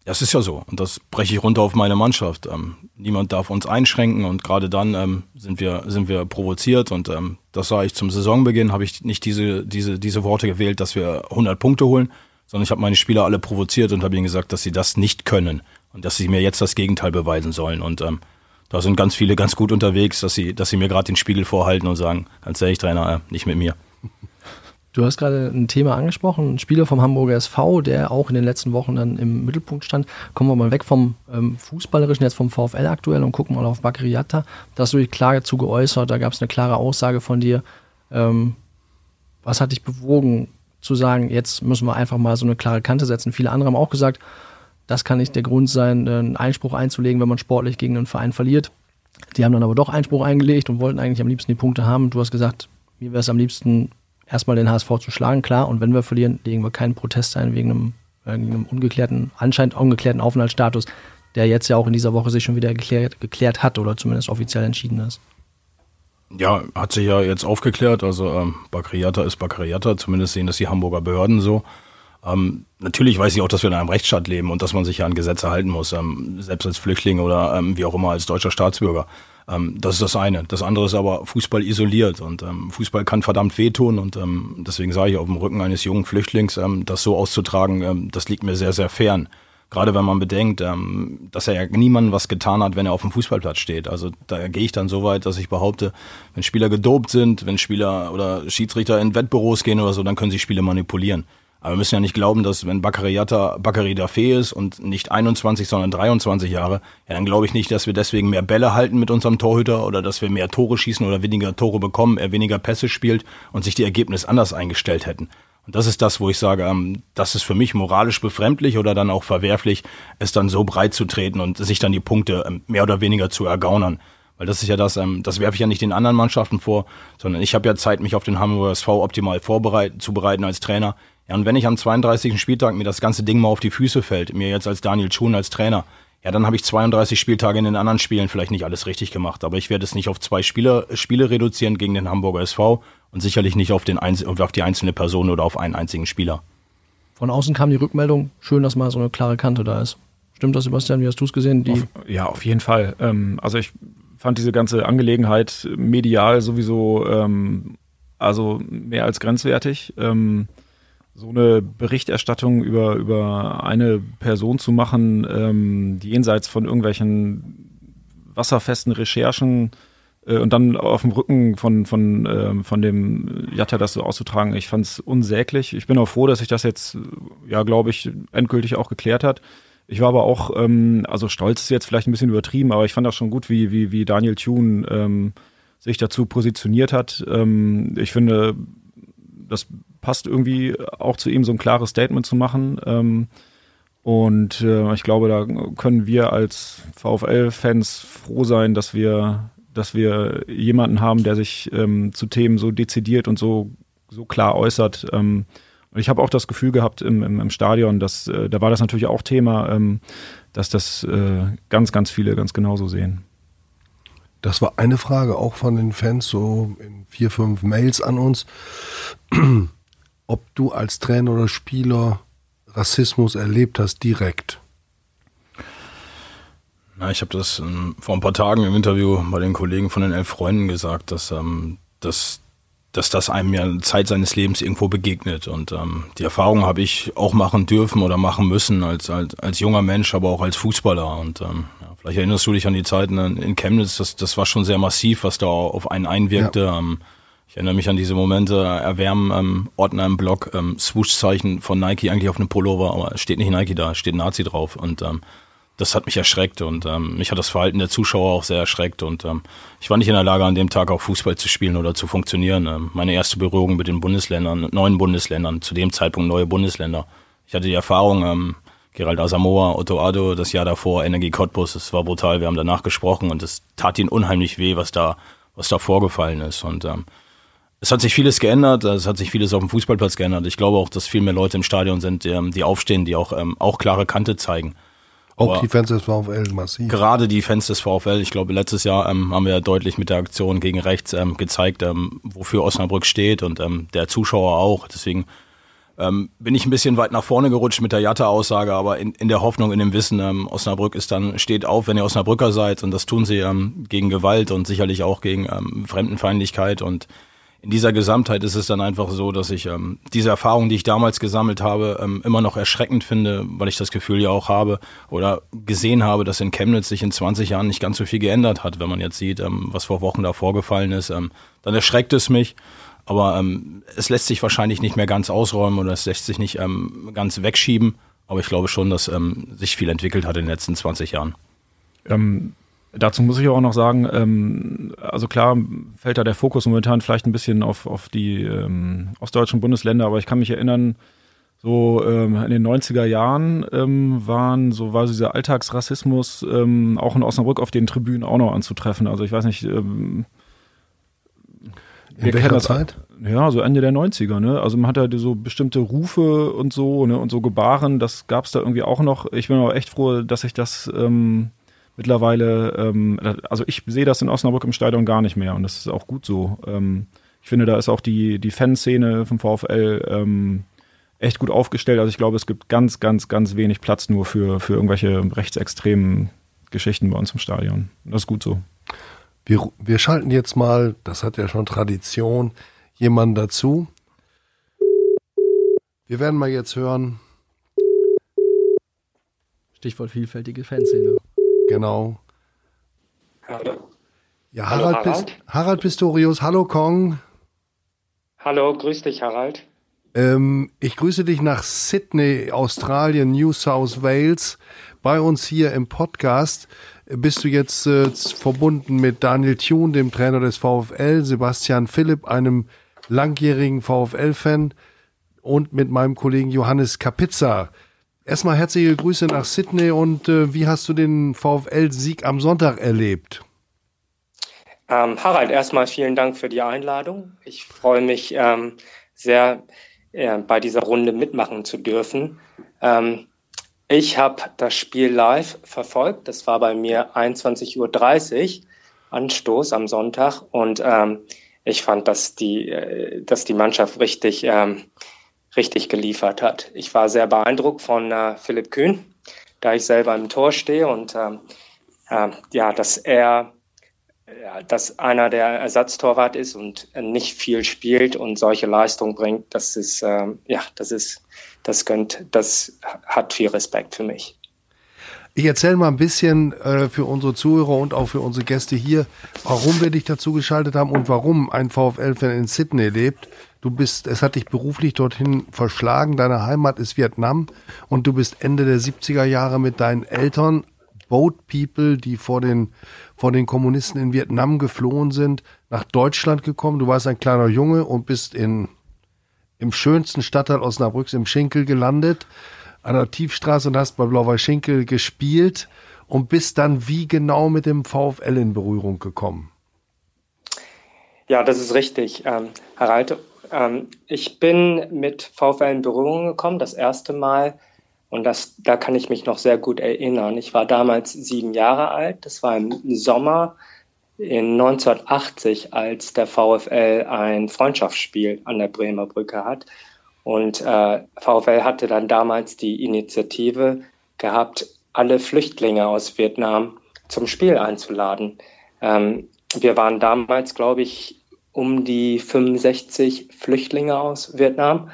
Das ist ja so. Und das breche ich runter auf meine Mannschaft. Ähm, niemand darf uns einschränken und gerade dann ähm, sind, wir, sind wir provoziert. Und ähm, das sah ich zum Saisonbeginn, habe ich nicht diese, diese, diese Worte gewählt, dass wir 100 Punkte holen, sondern ich habe meine Spieler alle provoziert und habe ihnen gesagt, dass sie das nicht können und dass sie mir jetzt das Gegenteil beweisen sollen. Und ähm, da sind ganz viele ganz gut unterwegs, dass sie, dass sie mir gerade den Spiegel vorhalten und sagen, ganz ehrlich, Trainer, äh, nicht mit mir. Du hast gerade ein Thema angesprochen, ein Spieler vom Hamburger SV, der auch in den letzten Wochen dann im Mittelpunkt stand. Kommen wir mal weg vom ähm, Fußballerischen, jetzt vom VfL aktuell und gucken mal auf Bakriata. Da hast du dich klar dazu geäußert, da gab es eine klare Aussage von dir. Ähm, was hat dich bewogen zu sagen, jetzt müssen wir einfach mal so eine klare Kante setzen? Viele andere haben auch gesagt, das kann nicht der Grund sein, einen Einspruch einzulegen, wenn man sportlich gegen einen Verein verliert. Die haben dann aber doch Einspruch eingelegt und wollten eigentlich am liebsten die Punkte haben. Du hast gesagt, mir wäre es am liebsten, erstmal den HSV zu schlagen, klar. Und wenn wir verlieren, legen wir keinen Protest ein wegen einem, wegen einem ungeklärten, anscheinend ungeklärten Aufenthaltsstatus, der jetzt ja auch in dieser Woche sich schon wieder geklärt, geklärt hat oder zumindest offiziell entschieden ist. Ja, hat sich ja jetzt aufgeklärt. Also ähm, Bakriata ist Bakriata, zumindest sehen das die Hamburger Behörden so. Ähm, natürlich weiß ich auch, dass wir in einem Rechtsstaat leben und dass man sich ja an Gesetze halten muss, ähm, selbst als Flüchtling oder ähm, wie auch immer als deutscher Staatsbürger. Ähm, das ist das eine. Das andere ist aber Fußball isoliert und ähm, Fußball kann verdammt wehtun und ähm, deswegen sage ich, auf dem Rücken eines jungen Flüchtlings das so auszutragen, das liegt mir sehr, sehr fern. Gerade wenn man bedenkt, dass er ja niemandem was getan hat, wenn er auf dem Fußballplatz steht. Also da gehe ich dann so weit, dass ich behaupte, wenn Spieler gedopt sind, wenn Spieler oder Schiedsrichter in Wettbüros gehen oder so, dann können sie Spiele manipulieren. Aber wir müssen ja nicht glauben, dass wenn Bakariata Bakary Dafé ist und nicht 21, sondern 23 Jahre, ja, dann glaube ich nicht, dass wir deswegen mehr Bälle halten mit unserem Torhüter oder dass wir mehr Tore schießen oder weniger Tore bekommen, er weniger Pässe spielt und sich die Ergebnisse anders eingestellt hätten. Und das ist das, wo ich sage, ähm, das ist für mich moralisch befremdlich oder dann auch verwerflich, es dann so breit zu treten und sich dann die Punkte ähm, mehr oder weniger zu ergaunern. Weil das ist ja das, ähm, das werfe ich ja nicht den anderen Mannschaften vor, sondern ich habe ja Zeit, mich auf den Hamburger SV optimal vorbereiten, zu bereiten als Trainer. Ja, und wenn ich am 32. Spieltag mir das ganze Ding mal auf die Füße fällt, mir jetzt als Daniel Schuhn als Trainer, ja, dann habe ich 32 Spieltage in den anderen Spielen vielleicht nicht alles richtig gemacht. Aber ich werde es nicht auf zwei Spieler, Spiele reduzieren gegen den Hamburger SV und sicherlich nicht auf, den, auf die einzelne Person oder auf einen einzigen Spieler. Von außen kam die Rückmeldung, schön, dass mal so eine klare Kante da ist. Stimmt das, Sebastian? Wie hast du es gesehen? Auf, ja, auf jeden Fall. Ähm, also ich fand diese ganze Angelegenheit medial sowieso ähm, also mehr als grenzwertig. Ähm, so eine Berichterstattung über, über eine Person zu machen, ähm, die jenseits von irgendwelchen wasserfesten Recherchen äh, und dann auf dem Rücken von, von, äh, von dem Jatta das so auszutragen, ich fand es unsäglich. Ich bin auch froh, dass sich das jetzt, ja, glaube ich, endgültig auch geklärt hat. Ich war aber auch, ähm, also stolz ist jetzt vielleicht ein bisschen übertrieben, aber ich fand das schon gut, wie, wie, wie Daniel Thune ähm, sich dazu positioniert hat. Ähm, ich finde, das passt irgendwie auch zu ihm, so ein klares Statement zu machen. Ähm, und äh, ich glaube, da können wir als VfL-Fans froh sein, dass wir, dass wir jemanden haben, der sich ähm, zu Themen so dezidiert und so, so klar äußert. Ähm, und ich habe auch das Gefühl gehabt im, im, im Stadion, dass äh, da war das natürlich auch Thema, ähm, dass das äh, ganz, ganz viele ganz genauso sehen. Das war eine Frage auch von den Fans, so in vier, fünf Mails an uns ob du als Trainer oder Spieler Rassismus erlebt hast direkt. Na, ich habe das ähm, vor ein paar Tagen im Interview bei den Kollegen von den elf Freunden gesagt, dass, ähm, dass, dass das einem ja Zeit seines Lebens irgendwo begegnet. Und ähm, die Erfahrung habe ich auch machen dürfen oder machen müssen als, als, als junger Mensch, aber auch als Fußballer. Und ähm, ja, vielleicht erinnerst du dich an die Zeiten in Chemnitz, das, das war schon sehr massiv, was da auf einen einwirkte. Ja. Ich erinnere mich an diese Momente, erwärmen ähm, Ordner im Blog, ähm, Swoosh-Zeichen von Nike eigentlich auf einem Pullover, aber steht nicht Nike da, steht Nazi drauf und ähm, das hat mich erschreckt und ähm, mich hat das Verhalten der Zuschauer auch sehr erschreckt und ähm, ich war nicht in der Lage, an dem Tag auch Fußball zu spielen oder zu funktionieren. Ähm, meine erste Berührung mit den Bundesländern, neuen Bundesländern, zu dem Zeitpunkt neue Bundesländer. Ich hatte die Erfahrung, ähm, Gerald Asamoah, Otto Addo, das Jahr davor, Energie Cottbus, es war brutal, wir haben danach gesprochen und es tat ihnen unheimlich weh, was da, was da vorgefallen ist und ähm, es hat sich vieles geändert, es hat sich vieles auf dem Fußballplatz geändert. Ich glaube auch, dass viel mehr Leute im Stadion sind, die, ähm, die aufstehen, die auch, ähm, auch klare Kante zeigen. Auch Aber die Fans des VfL massiv. Gerade die Fans des VfL. Ich glaube, letztes Jahr ähm, haben wir deutlich mit der Aktion gegen rechts ähm, gezeigt, ähm, wofür Osnabrück steht und ähm, der Zuschauer auch. Deswegen ähm, bin ich ein bisschen weit nach vorne gerutscht mit der Jatta-Aussage, aber in, in der Hoffnung, in dem Wissen, ähm, Osnabrück ist dann, steht auf, wenn ihr Osnabrücker seid und das tun sie ähm, gegen Gewalt und sicherlich auch gegen ähm, Fremdenfeindlichkeit und in dieser Gesamtheit ist es dann einfach so, dass ich ähm, diese Erfahrung, die ich damals gesammelt habe, ähm, immer noch erschreckend finde, weil ich das Gefühl ja auch habe oder gesehen habe, dass in Chemnitz sich in 20 Jahren nicht ganz so viel geändert hat. Wenn man jetzt sieht, ähm, was vor Wochen da vorgefallen ist, ähm, dann erschreckt es mich. Aber ähm, es lässt sich wahrscheinlich nicht mehr ganz ausräumen oder es lässt sich nicht ähm, ganz wegschieben. Aber ich glaube schon, dass ähm, sich viel entwickelt hat in den letzten 20 Jahren. Ähm, Dazu muss ich auch noch sagen, ähm, also klar fällt da der Fokus momentan vielleicht ein bisschen auf, auf die ähm, ostdeutschen Bundesländer, aber ich kann mich erinnern, so ähm, in den 90er Jahren ähm, waren so war dieser Alltagsrassismus ähm, auch in Osnabrück auf den Tribünen auch noch anzutreffen. Also ich weiß nicht, ähm, in welcher Zeit? Ja, so Ende der 90er, ne? Also man hat ja so bestimmte Rufe und so, ne, und so Gebaren, das gab es da irgendwie auch noch. Ich bin aber echt froh, dass ich das ähm, mittlerweile, ähm, also ich sehe das in Osnabrück im Stadion gar nicht mehr und das ist auch gut so. Ähm, ich finde, da ist auch die, die Fanszene vom VfL ähm, echt gut aufgestellt. Also ich glaube, es gibt ganz, ganz, ganz wenig Platz nur für, für irgendwelche rechtsextremen Geschichten bei uns im Stadion. Das ist gut so. Wir, wir schalten jetzt mal, das hat ja schon Tradition, jemanden dazu. Wir werden mal jetzt hören. Stichwort vielfältige Fanszene. Genau. Hallo. Ja, Harald, hallo, Harald? Pist Harald Pistorius, hallo Kong. Hallo, grüß dich, Harald. Ähm, ich grüße dich nach Sydney, Australien, New South Wales. Bei uns hier im Podcast bist du jetzt äh, verbunden mit Daniel Thune, dem Trainer des VfL, Sebastian Philipp, einem langjährigen VfL-Fan und mit meinem Kollegen Johannes Kapitza. Erstmal herzliche Grüße nach Sydney und äh, wie hast du den VfL-Sieg am Sonntag erlebt? Ähm, Harald, erstmal vielen Dank für die Einladung. Ich freue mich ähm, sehr, äh, bei dieser Runde mitmachen zu dürfen. Ähm, ich habe das Spiel live verfolgt. Das war bei mir 21.30 Uhr Anstoß am Sonntag und ähm, ich fand, dass die, äh, dass die Mannschaft richtig, ähm, richtig geliefert hat. Ich war sehr beeindruckt von äh, Philipp Kühn, da ich selber im Tor stehe und ähm, äh, ja, dass er ja, dass einer der Ersatztorwart ist und nicht viel spielt und solche Leistungen bringt, das ist, ähm, ja, das ist, das gönnt, das hat viel Respekt für mich. Ich erzähle mal ein bisschen äh, für unsere Zuhörer und auch für unsere Gäste hier, warum wir dich dazu geschaltet haben und warum ein VfL-Fan in Sydney lebt. Du bist, es hat dich beruflich dorthin verschlagen. Deine Heimat ist Vietnam und du bist Ende der 70er Jahre mit deinen Eltern Boat People, die vor den, vor den Kommunisten in Vietnam geflohen sind, nach Deutschland gekommen. Du warst ein kleiner Junge und bist in, im schönsten Stadtteil Osnabrücks im Schinkel gelandet, an der Tiefstraße und hast bei Blauer Schinkel gespielt und bist dann wie genau mit dem VfL in Berührung gekommen? Ja, das ist richtig, ähm, Harald. Ähm, ich bin mit VfL in Berührung gekommen, das erste Mal und das, da kann ich mich noch sehr gut erinnern. Ich war damals sieben Jahre alt. Das war im Sommer in 1980, als der VfL ein Freundschaftsspiel an der Bremer Brücke hat. Und äh, VfL hatte dann damals die Initiative gehabt, alle Flüchtlinge aus Vietnam zum Spiel einzuladen. Ähm, wir waren damals, glaube ich, um die 65 Flüchtlinge aus Vietnam.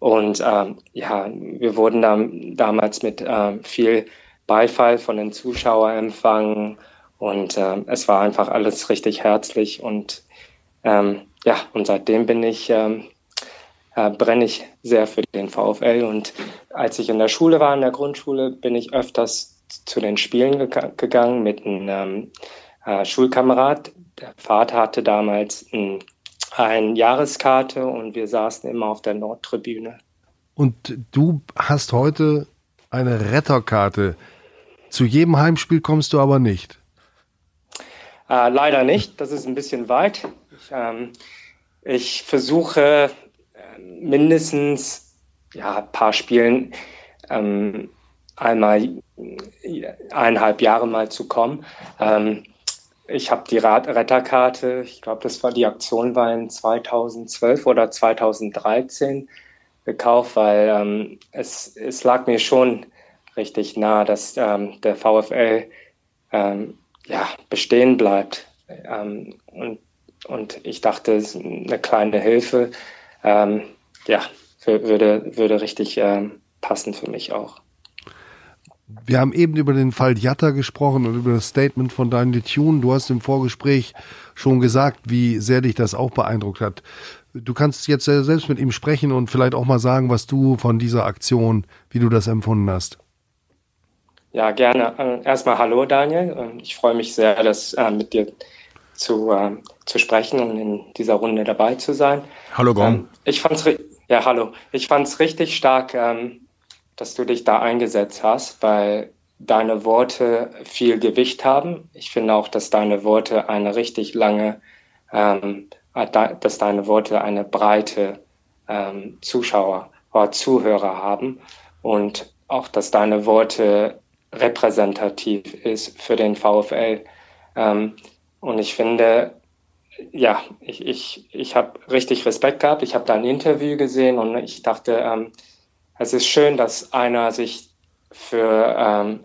Und ähm, ja, wir wurden dann damals mit ähm, viel Beifall von den Zuschauern empfangen. Und ähm, es war einfach alles richtig herzlich. Und ähm, ja, und seitdem bin ich ähm, äh, brenne ich sehr für den VfL. Und als ich in der Schule war, in der Grundschule, bin ich öfters zu den Spielen ge gegangen mit einem ähm, äh, Schulkamerad. Der Vater hatte damals ein eine Jahreskarte und wir saßen immer auf der Nordtribüne. Und du hast heute eine Retterkarte. Zu jedem Heimspiel kommst du aber nicht. Äh, leider nicht, das ist ein bisschen weit. Ich, ähm, ich versuche äh, mindestens ja, ein paar Spielen ähm, einmal eineinhalb Jahre mal zu kommen. Ähm, ich habe die Retterkarte, ich glaube, das war die Aktion war in 2012 oder 2013 gekauft, weil ähm, es, es lag mir schon richtig nah, dass ähm, der VfL ähm, ja, bestehen bleibt. Ähm, und, und ich dachte, eine kleine Hilfe. Ähm, ja, würde, würde richtig ähm, passen für mich auch. Wir haben eben über den Fall Jatta gesprochen und über das Statement von Daniel Thune. Du hast im Vorgespräch schon gesagt, wie sehr dich das auch beeindruckt hat. Du kannst jetzt selbst mit ihm sprechen und vielleicht auch mal sagen, was du von dieser Aktion, wie du das empfunden hast. Ja, gerne. Äh, erstmal hallo Daniel. Ähm, ich freue mich sehr, das äh, mit dir zu, äh, zu sprechen und in dieser Runde dabei zu sein. Hallo Gong. Ähm, ich fand's ja hallo. Ich fand es richtig stark, ähm, dass du dich da eingesetzt hast, weil deine Worte viel Gewicht haben. Ich finde auch, dass deine Worte eine richtig lange, ähm, dass deine Worte eine breite ähm, Zuschauer oder Zuhörer haben und auch, dass deine Worte repräsentativ ist für den VfL. Ähm, und ich finde, ja, ich, ich, ich habe richtig Respekt gehabt. Ich habe da ein Interview gesehen und ich dachte, ähm, es ist schön, dass einer sich für, ähm,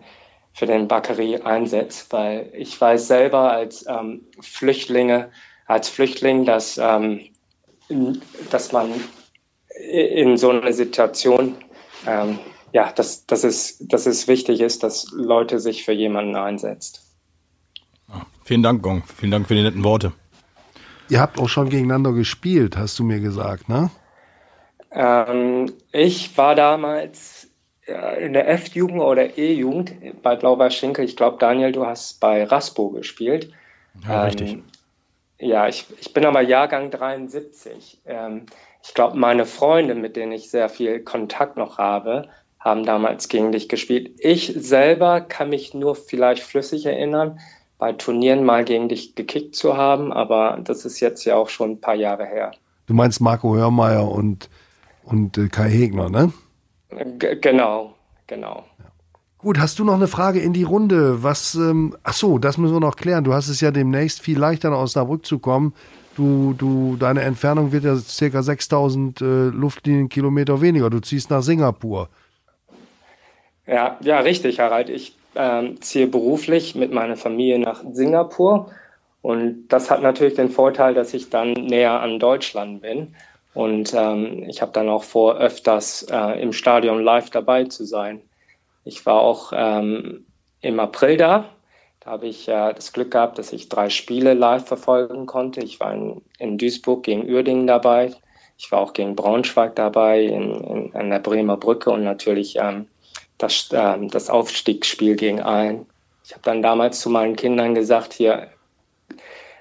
für den Bakary einsetzt, weil ich weiß selber als ähm, Flüchtlinge, als Flüchtling, dass, ähm, dass man in so einer Situation, ähm, ja, dass, dass, es, dass es wichtig ist, dass Leute sich für jemanden einsetzt. vielen Dank, Gong. Vielen Dank für die netten Worte. Ihr habt auch schon gegeneinander gespielt, hast du mir gesagt, ne? Ähm, ich war damals äh, in der F-Jugend oder E-Jugend bei Blauber Schinkel. Ich glaube, Daniel, du hast bei Raspo gespielt. Ja, ähm, richtig. Ja, ich, ich bin aber Jahrgang 73. Ähm, ich glaube, meine Freunde, mit denen ich sehr viel Kontakt noch habe, haben damals gegen dich gespielt. Ich selber kann mich nur vielleicht flüssig erinnern, bei Turnieren mal gegen dich gekickt zu haben, aber das ist jetzt ja auch schon ein paar Jahre her. Du meinst Marco Hörmeier und und äh, Kai Hegner, ne? G genau, genau. Gut, hast du noch eine Frage in die Runde? Was, ähm, ach so, das müssen wir noch klären. Du hast es ja demnächst viel leichter nach Osnabrück zu kommen. Du, du, deine Entfernung wird ja circa 6000 äh, Luftlinienkilometer weniger. Du ziehst nach Singapur. Ja, ja, richtig, Harald. Ich ähm, ziehe beruflich mit meiner Familie nach Singapur. Und das hat natürlich den Vorteil, dass ich dann näher an Deutschland bin. Und ähm, ich habe dann auch vor, öfters äh, im Stadion live dabei zu sein. Ich war auch ähm, im April da. Da habe ich äh, das Glück gehabt, dass ich drei Spiele live verfolgen konnte. Ich war in, in Duisburg gegen Uerdingen dabei. Ich war auch gegen Braunschweig dabei, in, in, an der Bremer Brücke und natürlich ähm, das, ähm, das Aufstiegsspiel gegen Aalen. Ich habe dann damals zu meinen Kindern gesagt, hier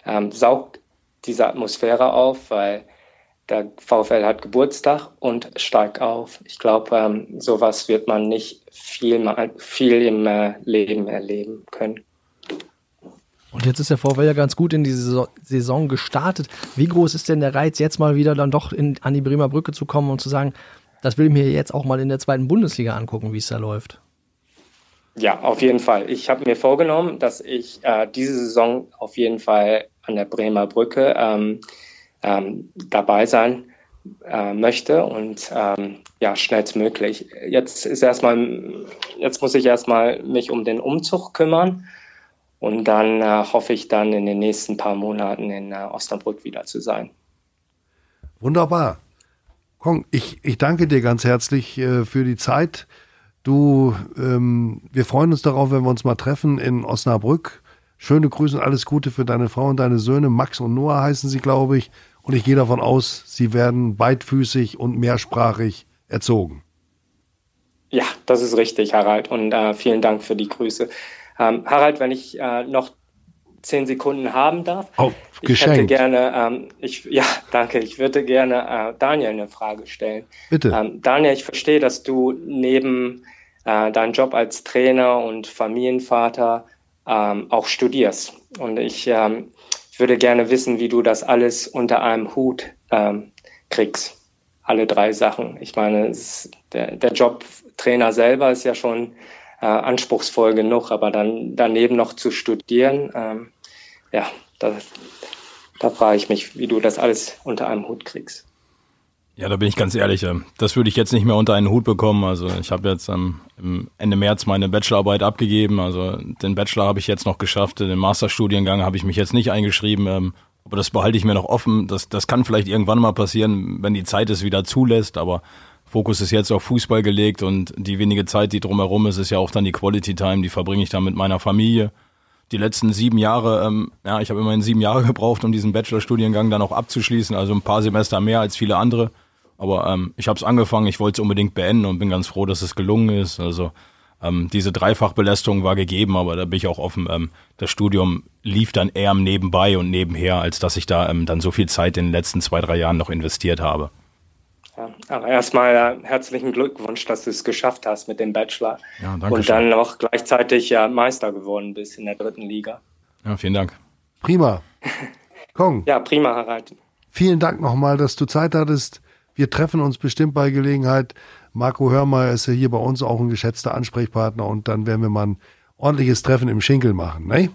ähm, saugt diese Atmosphäre auf, weil der VfL hat Geburtstag und steigt auf. Ich glaube, ähm, sowas wird man nicht viel, viel im äh, Leben erleben können. Und jetzt ist der VfL ja ganz gut in diese Saison gestartet. Wie groß ist denn der Reiz, jetzt mal wieder dann doch in, an die Bremer Brücke zu kommen und zu sagen, das will ich mir jetzt auch mal in der zweiten Bundesliga angucken, wie es da läuft? Ja, auf jeden Fall. Ich habe mir vorgenommen, dass ich äh, diese Saison auf jeden Fall an der Bremer Brücke ähm, ähm, dabei sein äh, möchte und ähm, ja, schnellstmöglich. Jetzt ist erstmal, jetzt muss ich erstmal mich um den Umzug kümmern und dann äh, hoffe ich dann in den nächsten paar Monaten in äh, Osnabrück wieder zu sein. Wunderbar. Kong, ich, ich danke dir ganz herzlich äh, für die Zeit. Du, ähm, wir freuen uns darauf, wenn wir uns mal treffen in Osnabrück. Schöne Grüße und alles Gute für deine Frau und deine Söhne. Max und Noah heißen sie, glaube ich. Und ich gehe davon aus, sie werden beidfüßig und mehrsprachig erzogen. Ja, das ist richtig, Harald. Und äh, vielen Dank für die Grüße. Ähm, Harald, wenn ich äh, noch zehn Sekunden haben darf. Oh, ich hätte gerne, ähm, ich, ja, danke, ich würde gerne äh, Daniel eine Frage stellen. Bitte. Ähm, Daniel, ich verstehe, dass du neben äh, deinem Job als Trainer und Familienvater ähm, auch studierst. Und ich ähm, ich würde gerne wissen, wie du das alles unter einem Hut ähm, kriegst. Alle drei Sachen. Ich meine, der, der Job Trainer selber ist ja schon äh, anspruchsvoll genug, aber dann daneben noch zu studieren, ähm, ja, da, da frage ich mich, wie du das alles unter einem Hut kriegst. Ja, da bin ich ganz ehrlich. Das würde ich jetzt nicht mehr unter einen Hut bekommen. Also ich habe jetzt ähm, Ende März meine Bachelorarbeit abgegeben. Also den Bachelor habe ich jetzt noch geschafft. Den Masterstudiengang habe ich mich jetzt nicht eingeschrieben. Ähm, aber das behalte ich mir noch offen. Das, das kann vielleicht irgendwann mal passieren, wenn die Zeit es wieder zulässt. Aber Fokus ist jetzt auf Fußball gelegt und die wenige Zeit, die drumherum ist, ist ja auch dann die Quality Time. Die verbringe ich dann mit meiner Familie. Die letzten sieben Jahre, ähm, ja, ich habe immerhin sieben Jahre gebraucht, um diesen Bachelorstudiengang dann auch abzuschließen. Also ein paar Semester mehr als viele andere. Aber ähm, ich habe es angefangen, ich wollte es unbedingt beenden und bin ganz froh, dass es gelungen ist. Also ähm, diese Dreifachbelästigung war gegeben, aber da bin ich auch offen. Ähm, das Studium lief dann eher nebenbei und nebenher, als dass ich da ähm, dann so viel Zeit in den letzten zwei, drei Jahren noch investiert habe. Ja, aber erstmal äh, herzlichen Glückwunsch, dass du es geschafft hast mit dem Bachelor. Ja, danke und dann auch gleichzeitig ja Meister geworden bist in der dritten Liga. Ja, vielen Dank. Prima. Kong. ja, prima, Harald. Vielen Dank nochmal, dass du Zeit hattest. Wir treffen uns bestimmt bei Gelegenheit. Marco Hörmeier ist ja hier bei uns auch ein geschätzter Ansprechpartner und dann werden wir mal ein ordentliches Treffen im Schinkel machen, ne?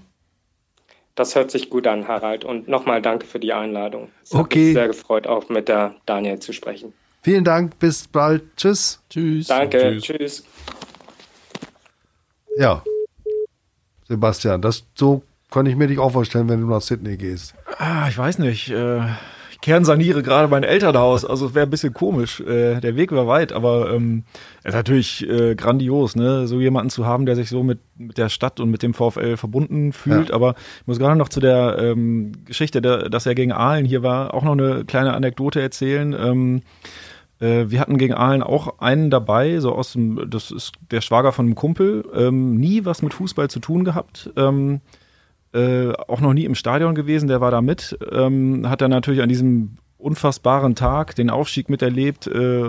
Das hört sich gut an, Harald. Und nochmal danke für die Einladung. Es okay. hat mich sehr gefreut, auch mit der Daniel zu sprechen. Vielen Dank, bis bald. Tschüss. Tschüss. Danke, tschüss. tschüss. Ja, Sebastian, das so kann ich mir dich auch vorstellen, wenn du nach Sydney gehst. Ah, ich weiß nicht. Äh, kernsaniere gerade mein Elternhaus. Also es wäre ein bisschen komisch. Äh, der Weg war weit, aber ähm, ist natürlich äh, grandios, ne? so jemanden zu haben, der sich so mit, mit der Stadt und mit dem VfL verbunden fühlt. Ja. Aber ich muss gerade noch zu der ähm, Geschichte, der, dass er gegen Aalen hier war, auch noch eine kleine Anekdote erzählen. Ähm, äh, wir hatten gegen Aalen auch einen dabei, so aus dem, das ist der Schwager von einem Kumpel, ähm, nie was mit Fußball zu tun gehabt. Ähm, äh, auch noch nie im Stadion gewesen, der war da mit, ähm, hat dann natürlich an diesem unfassbaren Tag den Aufstieg miterlebt äh,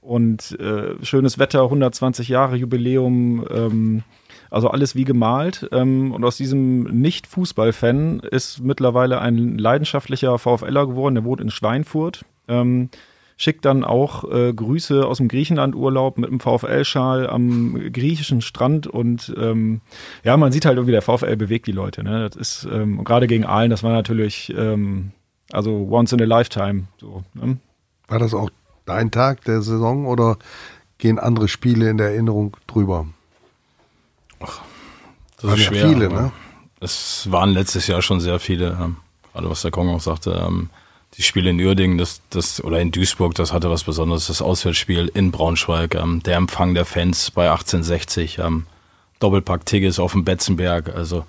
und äh, schönes Wetter, 120 Jahre Jubiläum, ähm, also alles wie gemalt. Ähm, und aus diesem Nicht-Fußball-Fan ist mittlerweile ein leidenschaftlicher VfLer geworden, der wohnt in Schweinfurt. Ähm, schickt dann auch äh, Grüße aus dem Griechenland-Urlaub mit einem VfL-Schal am griechischen Strand und ähm, ja, man sieht halt irgendwie, der VfL bewegt die Leute. Ne? Das ist ähm, gerade gegen Aalen, das war natürlich ähm, also once in a lifetime. So, ne? War das auch dein Tag der Saison oder gehen andere Spiele in der Erinnerung drüber? Ach, das waren ist ja schwer. viele, aber ne? Es waren letztes Jahr schon sehr viele, ähm, gerade was der Kong auch sagte. Ähm, die Spiele in Uerdingen, das, das, oder in Duisburg, das hatte was Besonderes. Das Auswärtsspiel in Braunschweig, ähm, der Empfang der Fans bei 1860, ähm, Doppelpack Tigges auf dem Betzenberg. Also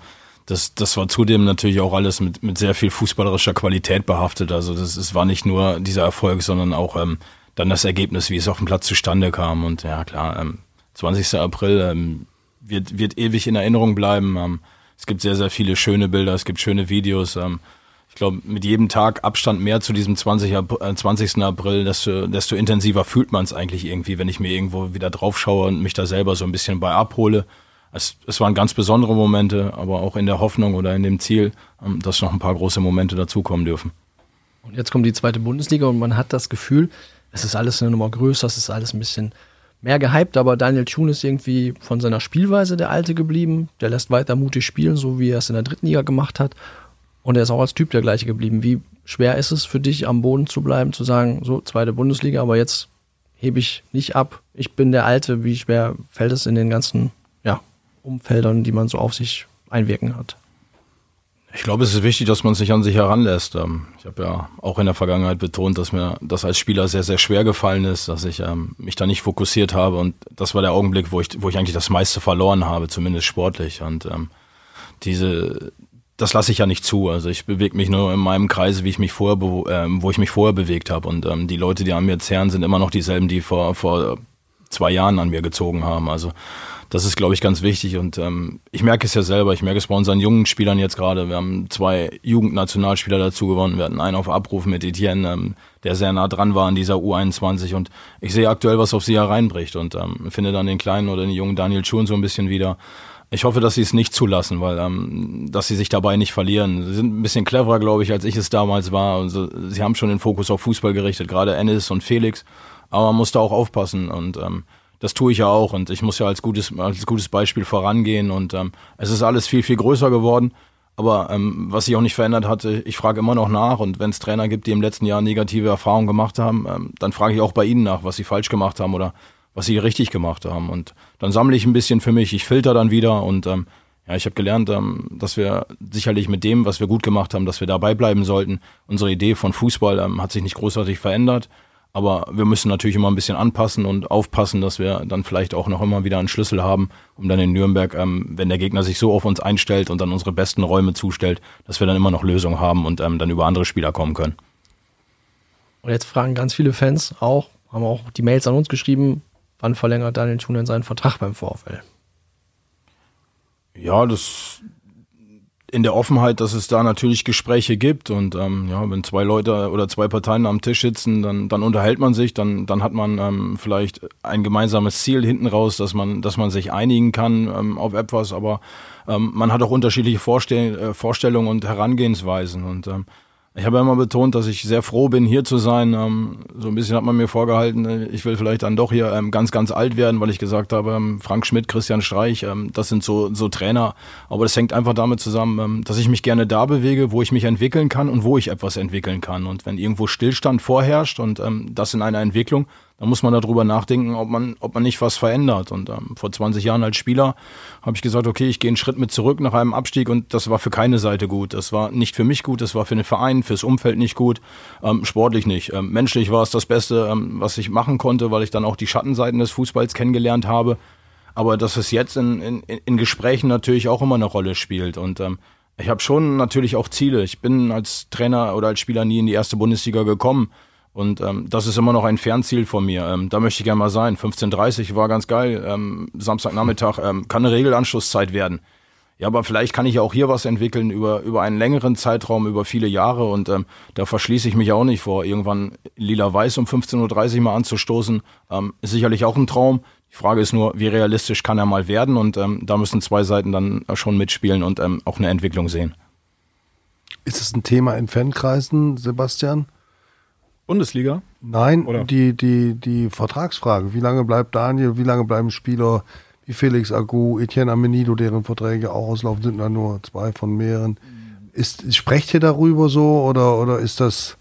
das, das war zudem natürlich auch alles mit, mit sehr viel fußballerischer Qualität behaftet. Also das, es war nicht nur dieser Erfolg, sondern auch ähm, dann das Ergebnis, wie es auf dem Platz zustande kam. Und ja, klar, ähm, 20. April ähm, wird, wird ewig in Erinnerung bleiben. Ähm, es gibt sehr, sehr viele schöne Bilder, es gibt schöne Videos. Ähm, ich glaube, mit jedem Tag Abstand mehr zu diesem 20. April, äh, 20. April desto, desto intensiver fühlt man es eigentlich irgendwie, wenn ich mir irgendwo wieder drauf schaue und mich da selber so ein bisschen bei abhole. Es, es waren ganz besondere Momente, aber auch in der Hoffnung oder in dem Ziel, ähm, dass noch ein paar große Momente dazukommen dürfen. Und jetzt kommt die zweite Bundesliga und man hat das Gefühl, es ist alles eine Nummer größer, es ist alles ein bisschen mehr gehypt, aber Daniel Thune ist irgendwie von seiner Spielweise der Alte geblieben. Der lässt weiter mutig spielen, so wie er es in der dritten Liga gemacht hat. Und er ist auch als Typ der gleiche geblieben. Wie schwer ist es für dich, am Boden zu bleiben, zu sagen, so, zweite Bundesliga, aber jetzt hebe ich nicht ab. Ich bin der Alte. Wie schwer fällt es in den ganzen ja, Umfeldern, die man so auf sich einwirken hat? Ich glaube, es ist wichtig, dass man sich an sich heranlässt. Ähm, Ich habe ja auch in der Vergangenheit betont, dass mir das als Spieler sehr, sehr schwer gefallen ist, dass ich ähm, mich da nicht fokussiert habe. Und das war der Augenblick, wo ich, wo ich eigentlich das meiste verloren habe, zumindest sportlich. Und ähm, diese, das lasse ich ja nicht zu. Also ich bewege mich nur in meinem Kreis, wie ich mich vorher, ähm, wo ich mich vorher bewegt habe. Und ähm, die Leute, die an mir zehren, sind immer noch dieselben, die vor, vor zwei Jahren an mir gezogen haben. Also das ist, glaube ich, ganz wichtig. Und ähm, ich merke es ja selber. Ich merke es bei unseren jungen Spielern jetzt gerade. Wir haben zwei Jugendnationalspieler dazu gewonnen. Wir hatten einen auf Abruf mit Etienne, ähm, der sehr nah dran war an dieser U21. Und ich sehe aktuell, was auf sie hereinbricht. Und ähm, finde dann den kleinen oder den jungen Daniel Schuhn so ein bisschen wieder. Ich hoffe, dass sie es nicht zulassen, weil ähm, dass sie sich dabei nicht verlieren. Sie sind ein bisschen cleverer, glaube ich, als ich es damals war. Also, sie haben schon den Fokus auf Fußball gerichtet, gerade Ennis und Felix. Aber man muss da auch aufpassen und ähm, das tue ich ja auch und ich muss ja als gutes, als gutes Beispiel vorangehen und ähm, es ist alles viel, viel größer geworden. Aber ähm, was sich auch nicht verändert hatte, ich frage immer noch nach und wenn es Trainer gibt, die im letzten Jahr negative Erfahrungen gemacht haben, ähm, dann frage ich auch bei ihnen nach, was sie falsch gemacht haben oder was sie richtig gemacht haben. Und dann sammle ich ein bisschen für mich, ich filter dann wieder und ähm, ja, ich habe gelernt, ähm, dass wir sicherlich mit dem, was wir gut gemacht haben, dass wir dabei bleiben sollten. Unsere Idee von Fußball ähm, hat sich nicht großartig verändert, aber wir müssen natürlich immer ein bisschen anpassen und aufpassen, dass wir dann vielleicht auch noch immer wieder einen Schlüssel haben, um dann in Nürnberg, ähm, wenn der Gegner sich so auf uns einstellt und dann unsere besten Räume zustellt, dass wir dann immer noch Lösungen haben und ähm, dann über andere Spieler kommen können. Und jetzt fragen ganz viele Fans auch, haben auch die Mails an uns geschrieben, wann verlängert Daniel Thune seinen Vertrag beim VfL? Ja, das in der Offenheit, dass es da natürlich Gespräche gibt und ähm, ja, wenn zwei Leute oder zwei Parteien am Tisch sitzen, dann, dann unterhält man sich, dann, dann hat man ähm, vielleicht ein gemeinsames Ziel hinten raus, dass man, dass man sich einigen kann ähm, auf etwas, aber ähm, man hat auch unterschiedliche Vorstell äh, Vorstellungen und Herangehensweisen und ähm, ich habe immer betont, dass ich sehr froh bin, hier zu sein. Ähm, so ein bisschen hat man mir vorgehalten, ich will vielleicht dann doch hier ähm, ganz, ganz alt werden, weil ich gesagt habe, ähm, Frank Schmidt, Christian Streich, das sind so, so Trainer. Aber das hängt einfach damit zusammen, dass ich mich gerne da bewege, wo ich mich entwickeln kann und wo ich etwas entwickeln kann. Und wenn irgendwo Stillstand vorherrscht und das in einer Entwicklung, dann muss man darüber nachdenken, ob man, ob man nicht was verändert. Und ähm, vor 20 Jahren als Spieler habe ich gesagt, okay, ich gehe einen Schritt mit zurück nach einem Abstieg und das war für keine Seite gut. Das war nicht für mich gut, das war für den Verein, fürs Umfeld nicht gut, ähm, sportlich nicht. Ähm, menschlich war es das Beste, ähm, was ich machen konnte, weil ich dann auch die Schattenseiten des Fußballs kennengelernt habe. Aber dass es jetzt in, in, in Gesprächen natürlich auch immer eine Rolle spielt. Und ähm, ich habe schon natürlich auch Ziele. Ich bin als Trainer oder als Spieler nie in die erste Bundesliga gekommen. Und ähm, das ist immer noch ein Fernziel von mir. Ähm, da möchte ich gerne mal sein. 15.30 war ganz geil. Ähm, Samstagnachmittag ähm, kann eine Regelanschlusszeit werden. Ja, aber vielleicht kann ich auch hier was entwickeln über, über einen längeren Zeitraum, über viele Jahre. Und ähm, da verschließe ich mich auch nicht vor, irgendwann lila-weiß um 15.30 Uhr mal anzustoßen. Ähm, ist sicherlich auch ein Traum. Die Frage ist nur, wie realistisch kann er mal werden? Und ähm, da müssen zwei Seiten dann schon mitspielen und ähm, auch eine Entwicklung sehen. Ist es ein Thema in Fankreisen, Sebastian? Bundesliga? Nein, Oder? die, die, die Vertragsfrage. Wie lange bleibt Daniel, wie lange bleiben Spieler wie Felix Agu, Etienne Amenido, deren Verträge auch auslaufen, sind da nur zwei von mehreren. Ist, sprecht ihr darüber so oder, oder ist das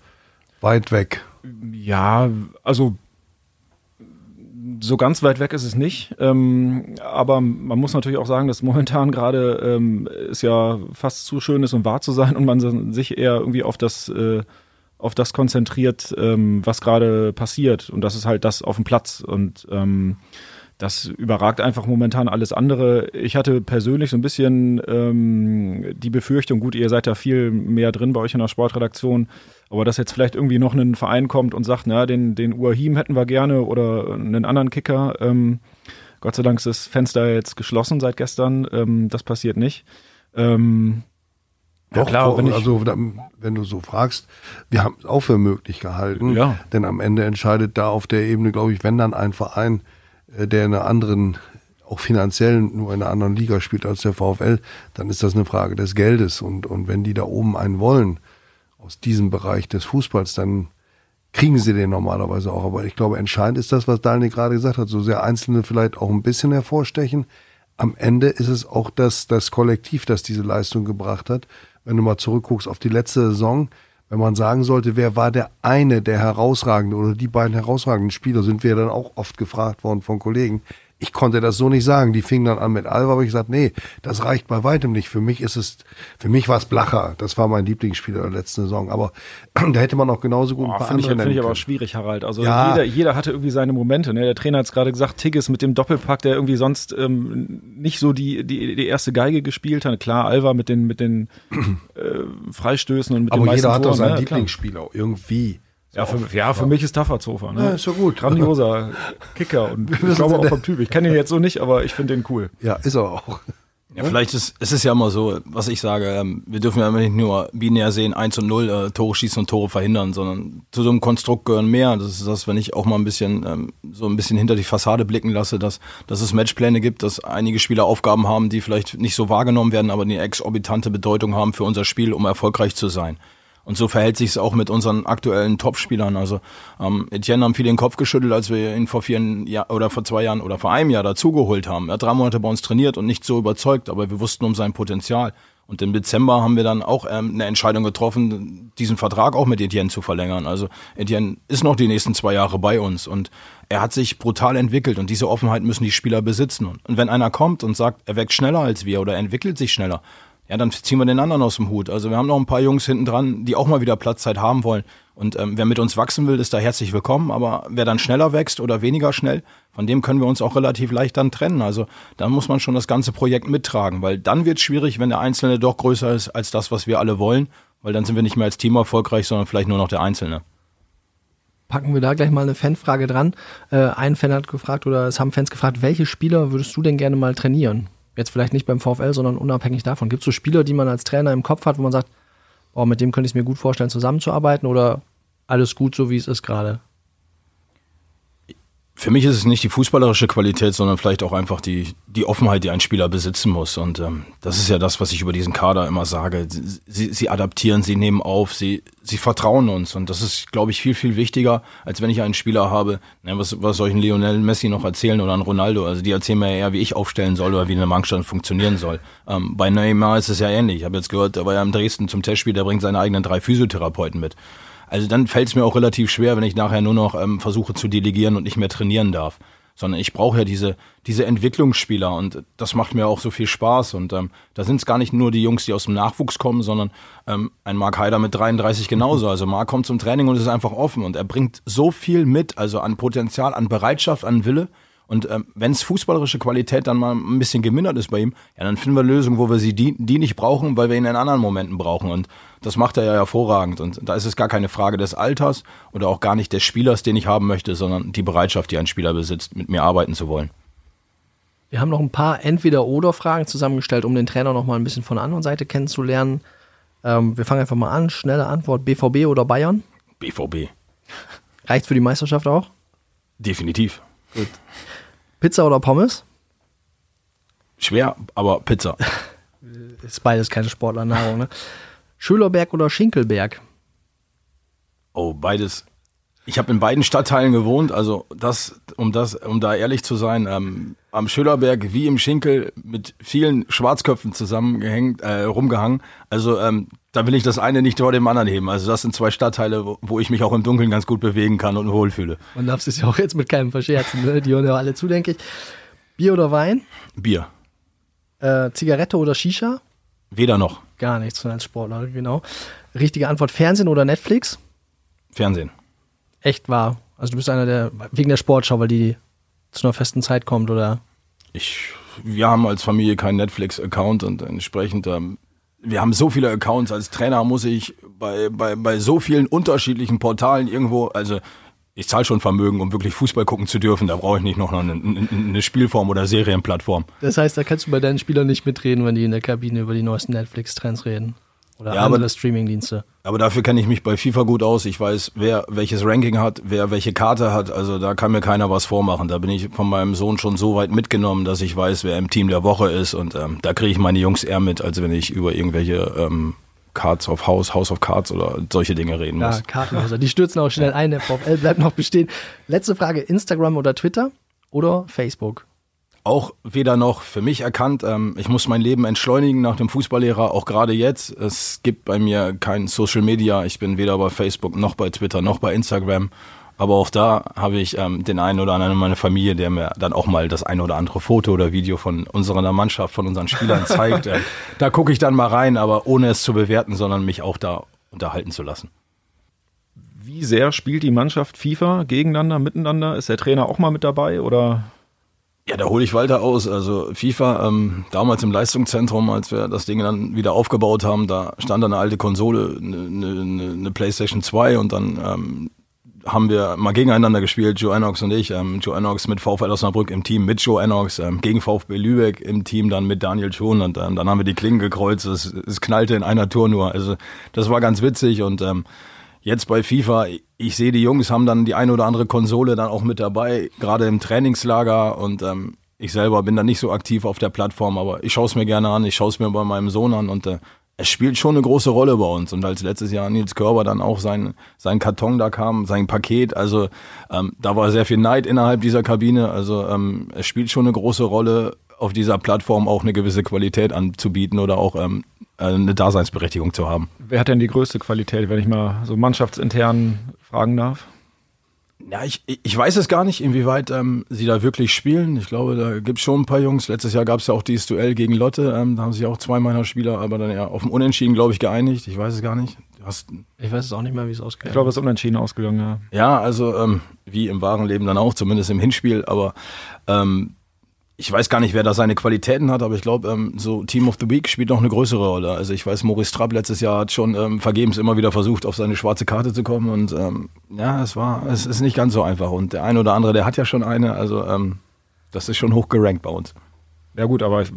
weit weg? Ja, also so ganz weit weg ist es nicht. Ähm, aber man muss natürlich auch sagen, dass momentan gerade ähm, es ja fast zu schön ist, um wahr zu sein und man sich eher irgendwie auf das, äh, auf das konzentriert, ähm, was gerade passiert. Und das ist halt das auf dem Platz. Und ähm, das überragt einfach momentan alles andere. Ich hatte persönlich so ein bisschen ähm, die Befürchtung, gut, ihr seid da viel mehr drin bei euch in der Sportredaktion, aber dass jetzt vielleicht irgendwie noch ein Verein kommt und sagt, na, den, den Uahim hätten wir gerne oder einen anderen Kicker. Ähm, Gott sei Dank ist das Fenster jetzt geschlossen seit gestern. Ähm, das passiert nicht. Ähm, ja, Doch, klar, wenn ich, also wenn du so fragst, wir haben es auch für möglich gehalten. Ja. Denn am Ende entscheidet da auf der Ebene, glaube ich, wenn dann ein Verein, äh, der in einer anderen, auch finanziell nur in einer anderen Liga spielt als der VfL, dann ist das eine Frage des Geldes. Und, und wenn die da oben einen wollen, aus diesem Bereich des Fußballs, dann kriegen sie den normalerweise auch. Aber ich glaube, entscheidend ist das, was Daniel gerade gesagt hat, so sehr Einzelne vielleicht auch ein bisschen hervorstechen. Am Ende ist es auch das, das Kollektiv, das diese Leistung gebracht hat. Wenn du mal zurückguckst auf die letzte Saison, wenn man sagen sollte, wer war der eine der herausragenden oder die beiden herausragenden Spieler, sind wir dann auch oft gefragt worden von Kollegen. Ich konnte das so nicht sagen. Die fingen dann an mit Alba, aber ich gesagt, nee, das reicht bei weitem nicht. Für mich ist es, für mich war es Blacher. Das war mein Lieblingsspieler der letzten Saison. Aber da hätte man auch genauso gut ein Boah, paar Finde ich, andere find ich aber können. schwierig, Harald. Also Ja. jeder, jeder hatte irgendwie seine Momente. Ne? Der Trainer hat es gerade gesagt, Tigges mit dem Doppelpack, der irgendwie sonst ähm, nicht so die, die, die erste Geige gespielt hat. Klar, Alva mit den, mit den äh, Freistößen und mit den Aber meisten jeder hat doch seinen ne? Lieblingsspieler irgendwie. Ja, für, ja, für mich ist Tafferzofer. Ne? Ja, ist doch gut. Grandioser Kicker und ich glaube auch vom Typ. Ich kenne ihn jetzt so nicht, aber ich finde den cool. Ja, ist er auch. Ja, vielleicht ist es ist ja immer so, was ich sage, ähm, wir dürfen ja immer nicht nur binär sehen, 1 und 0, äh, Tore schießen und Tore verhindern, sondern zu so einem Konstrukt gehören mehr. Das ist das, wenn ich auch mal ein bisschen ähm, so ein bisschen hinter die Fassade blicken lasse, dass, dass es Matchpläne gibt, dass einige Spieler Aufgaben haben, die vielleicht nicht so wahrgenommen werden, aber die eine exorbitante Bedeutung haben für unser Spiel, um erfolgreich zu sein. Und so verhält sich es auch mit unseren aktuellen Topspielern. Also ähm, Etienne haben viele den Kopf geschüttelt, als wir ihn vor vier Jahren oder vor zwei Jahren oder vor einem Jahr dazugeholt haben. Er hat drei Monate bei uns trainiert und nicht so überzeugt, aber wir wussten um sein Potenzial. Und im Dezember haben wir dann auch ähm, eine Entscheidung getroffen, diesen Vertrag auch mit Etienne zu verlängern. Also Etienne ist noch die nächsten zwei Jahre bei uns und er hat sich brutal entwickelt und diese Offenheit müssen die Spieler besitzen. Und wenn einer kommt und sagt, er wächst schneller als wir oder er entwickelt sich schneller, ja, dann ziehen wir den anderen aus dem Hut. Also wir haben noch ein paar Jungs hinten dran, die auch mal wieder Platzzeit haben wollen. Und ähm, wer mit uns wachsen will, ist da herzlich willkommen. Aber wer dann schneller wächst oder weniger schnell, von dem können wir uns auch relativ leicht dann trennen. Also da muss man schon das ganze Projekt mittragen, weil dann wird es schwierig, wenn der Einzelne doch größer ist als das, was wir alle wollen. Weil dann sind wir nicht mehr als Team erfolgreich, sondern vielleicht nur noch der Einzelne. Packen wir da gleich mal eine Fanfrage dran. Äh, ein Fan hat gefragt oder es haben Fans gefragt, welche Spieler würdest du denn gerne mal trainieren? Jetzt vielleicht nicht beim VfL, sondern unabhängig davon. Gibt es so Spieler, die man als Trainer im Kopf hat, wo man sagt, oh, mit dem könnte ich es mir gut vorstellen, zusammenzuarbeiten oder alles gut, so wie es ist gerade? Für mich ist es nicht die fußballerische Qualität, sondern vielleicht auch einfach die, die Offenheit, die ein Spieler besitzen muss. Und ähm, das ist ja das, was ich über diesen Kader immer sage. Sie, sie adaptieren, sie nehmen auf, sie, sie vertrauen uns. Und das ist, glaube ich, viel, viel wichtiger, als wenn ich einen Spieler habe, na, was, was soll ich Lionel Messi noch erzählen oder einen Ronaldo? Also die erzählen mir eher, wie ich aufstellen soll oder wie eine Mannschaft funktionieren soll. Ähm, bei Neymar ist es ja ähnlich. Ich habe jetzt gehört, der war ja in Dresden zum Testspiel, der bringt seine eigenen drei Physiotherapeuten mit. Also dann fällt es mir auch relativ schwer, wenn ich nachher nur noch ähm, versuche zu delegieren und nicht mehr trainieren darf. Sondern ich brauche ja diese, diese Entwicklungsspieler und das macht mir auch so viel Spaß. Und ähm, da sind es gar nicht nur die Jungs, die aus dem Nachwuchs kommen, sondern ähm, ein Mark Haider mit 33 genauso. Also Mark kommt zum Training und ist einfach offen und er bringt so viel mit, also an Potenzial, an Bereitschaft, an Wille. Und ähm, wenn es fußballerische Qualität dann mal ein bisschen gemindert ist bei ihm, ja, dann finden wir Lösungen, wo wir sie die, die nicht brauchen, weil wir ihn in anderen Momenten brauchen. Und das macht er ja hervorragend. Und da ist es gar keine Frage des Alters oder auch gar nicht des Spielers, den ich haben möchte, sondern die Bereitschaft, die ein Spieler besitzt, mit mir arbeiten zu wollen. Wir haben noch ein paar Entweder-Oder-Fragen zusammengestellt, um den Trainer noch mal ein bisschen von der anderen Seite kennenzulernen. Ähm, wir fangen einfach mal an. Schnelle Antwort: BVB oder Bayern? BVB. Reicht für die Meisterschaft auch? Definitiv. Pizza oder Pommes? Schwer, aber Pizza. Ist beides keine Sportlernahrung, ne? Schölerberg oder Schinkelberg? Oh, beides Ich habe in beiden Stadtteilen gewohnt, also das, um das, um da ehrlich zu sein, ähm, am Schölerberg wie im Schinkel mit vielen Schwarzköpfen zusammengehängt, äh, rumgehangen. Also ähm, da will ich das eine nicht vor dem anderen heben. Also das sind zwei Stadtteile, wo, wo ich mich auch im Dunkeln ganz gut bewegen kann und wohlfühle. Man darf es ja auch jetzt mit keinem verscherzen, ne? die hören ja alle zu, denke ich. Bier oder Wein? Bier. Äh, Zigarette oder Shisha? Weder noch. Gar nichts als Sportler, genau. Richtige Antwort: Fernsehen oder Netflix? Fernsehen. Echt wahr. Also du bist einer der, wegen der Sportschau, weil die zu einer festen Zeit kommt, oder? Ich, wir haben als Familie keinen Netflix-Account und entsprechend, ähm, wir haben so viele Accounts. Als Trainer muss ich bei, bei, bei so vielen unterschiedlichen Portalen irgendwo, also ich zahle schon Vermögen, um wirklich Fußball gucken zu dürfen. Da brauche ich nicht noch eine, eine, eine Spielform oder Serienplattform. Das heißt, da kannst du bei deinen Spielern nicht mitreden, wenn die in der Kabine über die neuesten Netflix-Trends reden. Oder Ja, andere Streamingdienste. Aber dafür kenne ich mich bei FIFA gut aus. Ich weiß, wer welches Ranking hat, wer welche Karte hat. Also da kann mir keiner was vormachen. Da bin ich von meinem Sohn schon so weit mitgenommen, dass ich weiß, wer im Team der Woche ist. Und ähm, da kriege ich meine Jungs eher mit, als wenn ich über irgendwelche ähm, Cards of House, House of Cards oder solche Dinge reden Ja, muss. Kartenhäuser. Die stürzen auch schnell ein. Der VfL bleibt noch bestehen. Letzte Frage: Instagram oder Twitter oder Facebook? Auch weder noch für mich erkannt. Ähm, ich muss mein Leben entschleunigen nach dem Fußballlehrer, auch gerade jetzt. Es gibt bei mir kein Social Media. Ich bin weder bei Facebook noch bei Twitter noch bei Instagram. Aber auch da habe ich ähm, den einen oder anderen in meiner Familie, der mir dann auch mal das ein oder andere Foto oder Video von unserer Mannschaft, von unseren Spielern zeigt. Äh, da gucke ich dann mal rein, aber ohne es zu bewerten, sondern mich auch da unterhalten zu lassen. Wie sehr spielt die Mannschaft FIFA gegeneinander, miteinander? Ist der Trainer auch mal mit dabei oder? Ja, da hole ich weiter aus. Also FIFA, ähm, damals im Leistungszentrum, als wir das Ding dann wieder aufgebaut haben, da stand eine alte Konsole, eine, eine, eine Playstation 2 und dann ähm, haben wir mal gegeneinander gespielt, Joe Enox und ich. Ähm, Joe Enox mit VfL Osnabrück im Team mit Joe Enox, ähm, gegen VfB Lübeck im Team dann mit Daniel Schon und ähm, dann haben wir die Klingen gekreuzt. Es, es knallte in einer Tour nur. Also das war ganz witzig und ähm, Jetzt bei FIFA, ich sehe die Jungs haben dann die eine oder andere Konsole dann auch mit dabei, gerade im Trainingslager und ähm, ich selber bin da nicht so aktiv auf der Plattform, aber ich schaue es mir gerne an, ich schaue es mir bei meinem Sohn an und äh, es spielt schon eine große Rolle bei uns. Und als letztes Jahr Nils Körber dann auch sein, sein Karton da kam, sein Paket, also ähm, da war sehr viel Neid innerhalb dieser Kabine. Also ähm, es spielt schon eine große Rolle, auf dieser Plattform auch eine gewisse Qualität anzubieten oder auch ähm, eine Daseinsberechtigung zu haben. Wer hat denn die größte Qualität, wenn ich mal so mannschaftsintern fragen darf? Ja, ich, ich weiß es gar nicht, inwieweit ähm, sie da wirklich spielen. Ich glaube, da gibt es schon ein paar Jungs. Letztes Jahr gab es ja auch dieses Duell gegen Lotte. Ähm, da haben sich auch zwei meiner Spieler aber dann ja auf dem Unentschieden, glaube ich, geeinigt. Ich weiß es gar nicht. Hast, Ich weiß es auch nicht mehr, wie es ausgeht. Ich glaube, es ist unentschieden ausgegangen, ja. ja, also ähm, wie im wahren Leben dann auch, zumindest im Hinspiel. Aber ähm, ich weiß gar nicht, wer da seine Qualitäten hat, aber ich glaube, ähm, so Team of the Week spielt noch eine größere Rolle. Also ich weiß, Maurice Trapp letztes Jahr hat schon ähm, vergebens immer wieder versucht, auf seine schwarze Karte zu kommen und ähm, ja, es war, es ist nicht ganz so einfach. Und der eine oder andere, der hat ja schon eine, also ähm, das ist schon hoch gerankt bei uns. Ja gut, aber ich,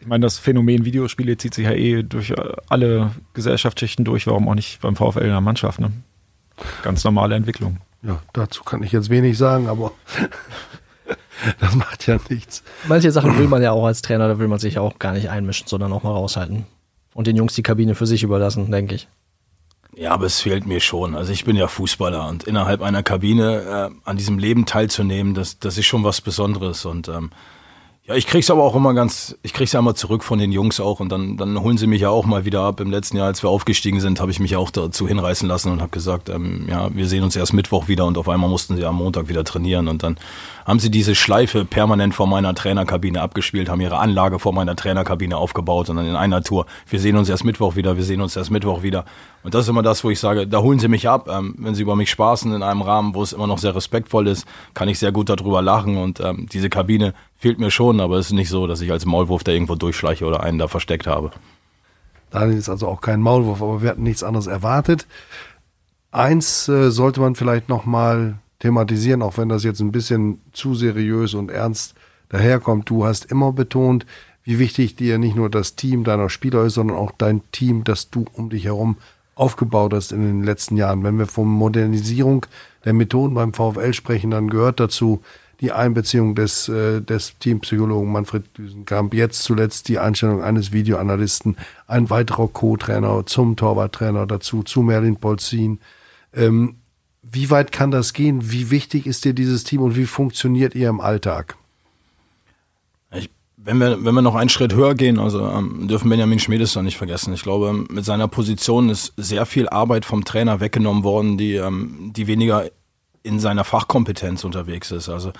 ich meine, das Phänomen Videospiele zieht sich ja eh durch äh, alle Gesellschaftsschichten durch. Warum auch nicht beim VfL in der Mannschaft? Ne? Ganz normale Entwicklung. Ja, dazu kann ich jetzt wenig sagen, aber das macht ja nichts. Manche Sachen will man ja auch als Trainer, da will man sich auch gar nicht einmischen, sondern auch mal raushalten. Und den Jungs die Kabine für sich überlassen, denke ich. Ja, aber es fehlt mir schon. Also ich bin ja Fußballer und innerhalb einer Kabine äh, an diesem Leben teilzunehmen, das, das ist schon was Besonderes. Und ähm, ja, ich krieg's aber auch immer ganz, ich krieg's ja immer zurück von den Jungs auch und dann, dann holen sie mich ja auch mal wieder ab. Im letzten Jahr, als wir aufgestiegen sind, habe ich mich auch dazu hinreißen lassen und habe gesagt, ähm, ja, wir sehen uns erst Mittwoch wieder und auf einmal mussten sie am Montag wieder trainieren und dann haben sie diese Schleife permanent vor meiner Trainerkabine abgespielt, haben ihre Anlage vor meiner Trainerkabine aufgebaut und dann in einer Tour, wir sehen uns erst Mittwoch wieder, wir sehen uns erst Mittwoch wieder. Und das ist immer das, wo ich sage, da holen sie mich ab. Ähm, wenn sie über mich spaßen in einem Rahmen, wo es immer noch sehr respektvoll ist, kann ich sehr gut darüber lachen und ähm, diese Kabine fehlt mir schon, aber es ist nicht so, dass ich als Maulwurf da irgendwo durchschleiche oder einen da versteckt habe. Daniel ist also auch kein Maulwurf, aber wir hatten nichts anderes erwartet. Eins äh, sollte man vielleicht noch mal thematisieren, auch wenn das jetzt ein bisschen zu seriös und ernst daherkommt. Du hast immer betont, wie wichtig dir nicht nur das Team deiner Spieler ist, sondern auch dein Team, das du um dich herum aufgebaut hast in den letzten Jahren. Wenn wir von Modernisierung der Methoden beim VfL sprechen, dann gehört dazu die Einbeziehung des, äh, des Teampsychologen Manfred Düsenkamp, jetzt zuletzt die Einstellung eines Videoanalysten, ein weiterer Co-Trainer zum Torwarttrainer dazu, zu Merlin Polzin. Ähm, Wie weit kann das gehen? Wie wichtig ist dir dieses Team und wie funktioniert ihr im Alltag? Wenn, wir, wenn wir noch einen Schritt höher gehen, also ähm, dürfen Benjamin Schmiedes da nicht vergessen. Ich glaube, mit seiner Position ist sehr viel Arbeit vom Trainer weggenommen worden, die, ähm, die weniger in seiner Fachkompetenz unterwegs ist. Also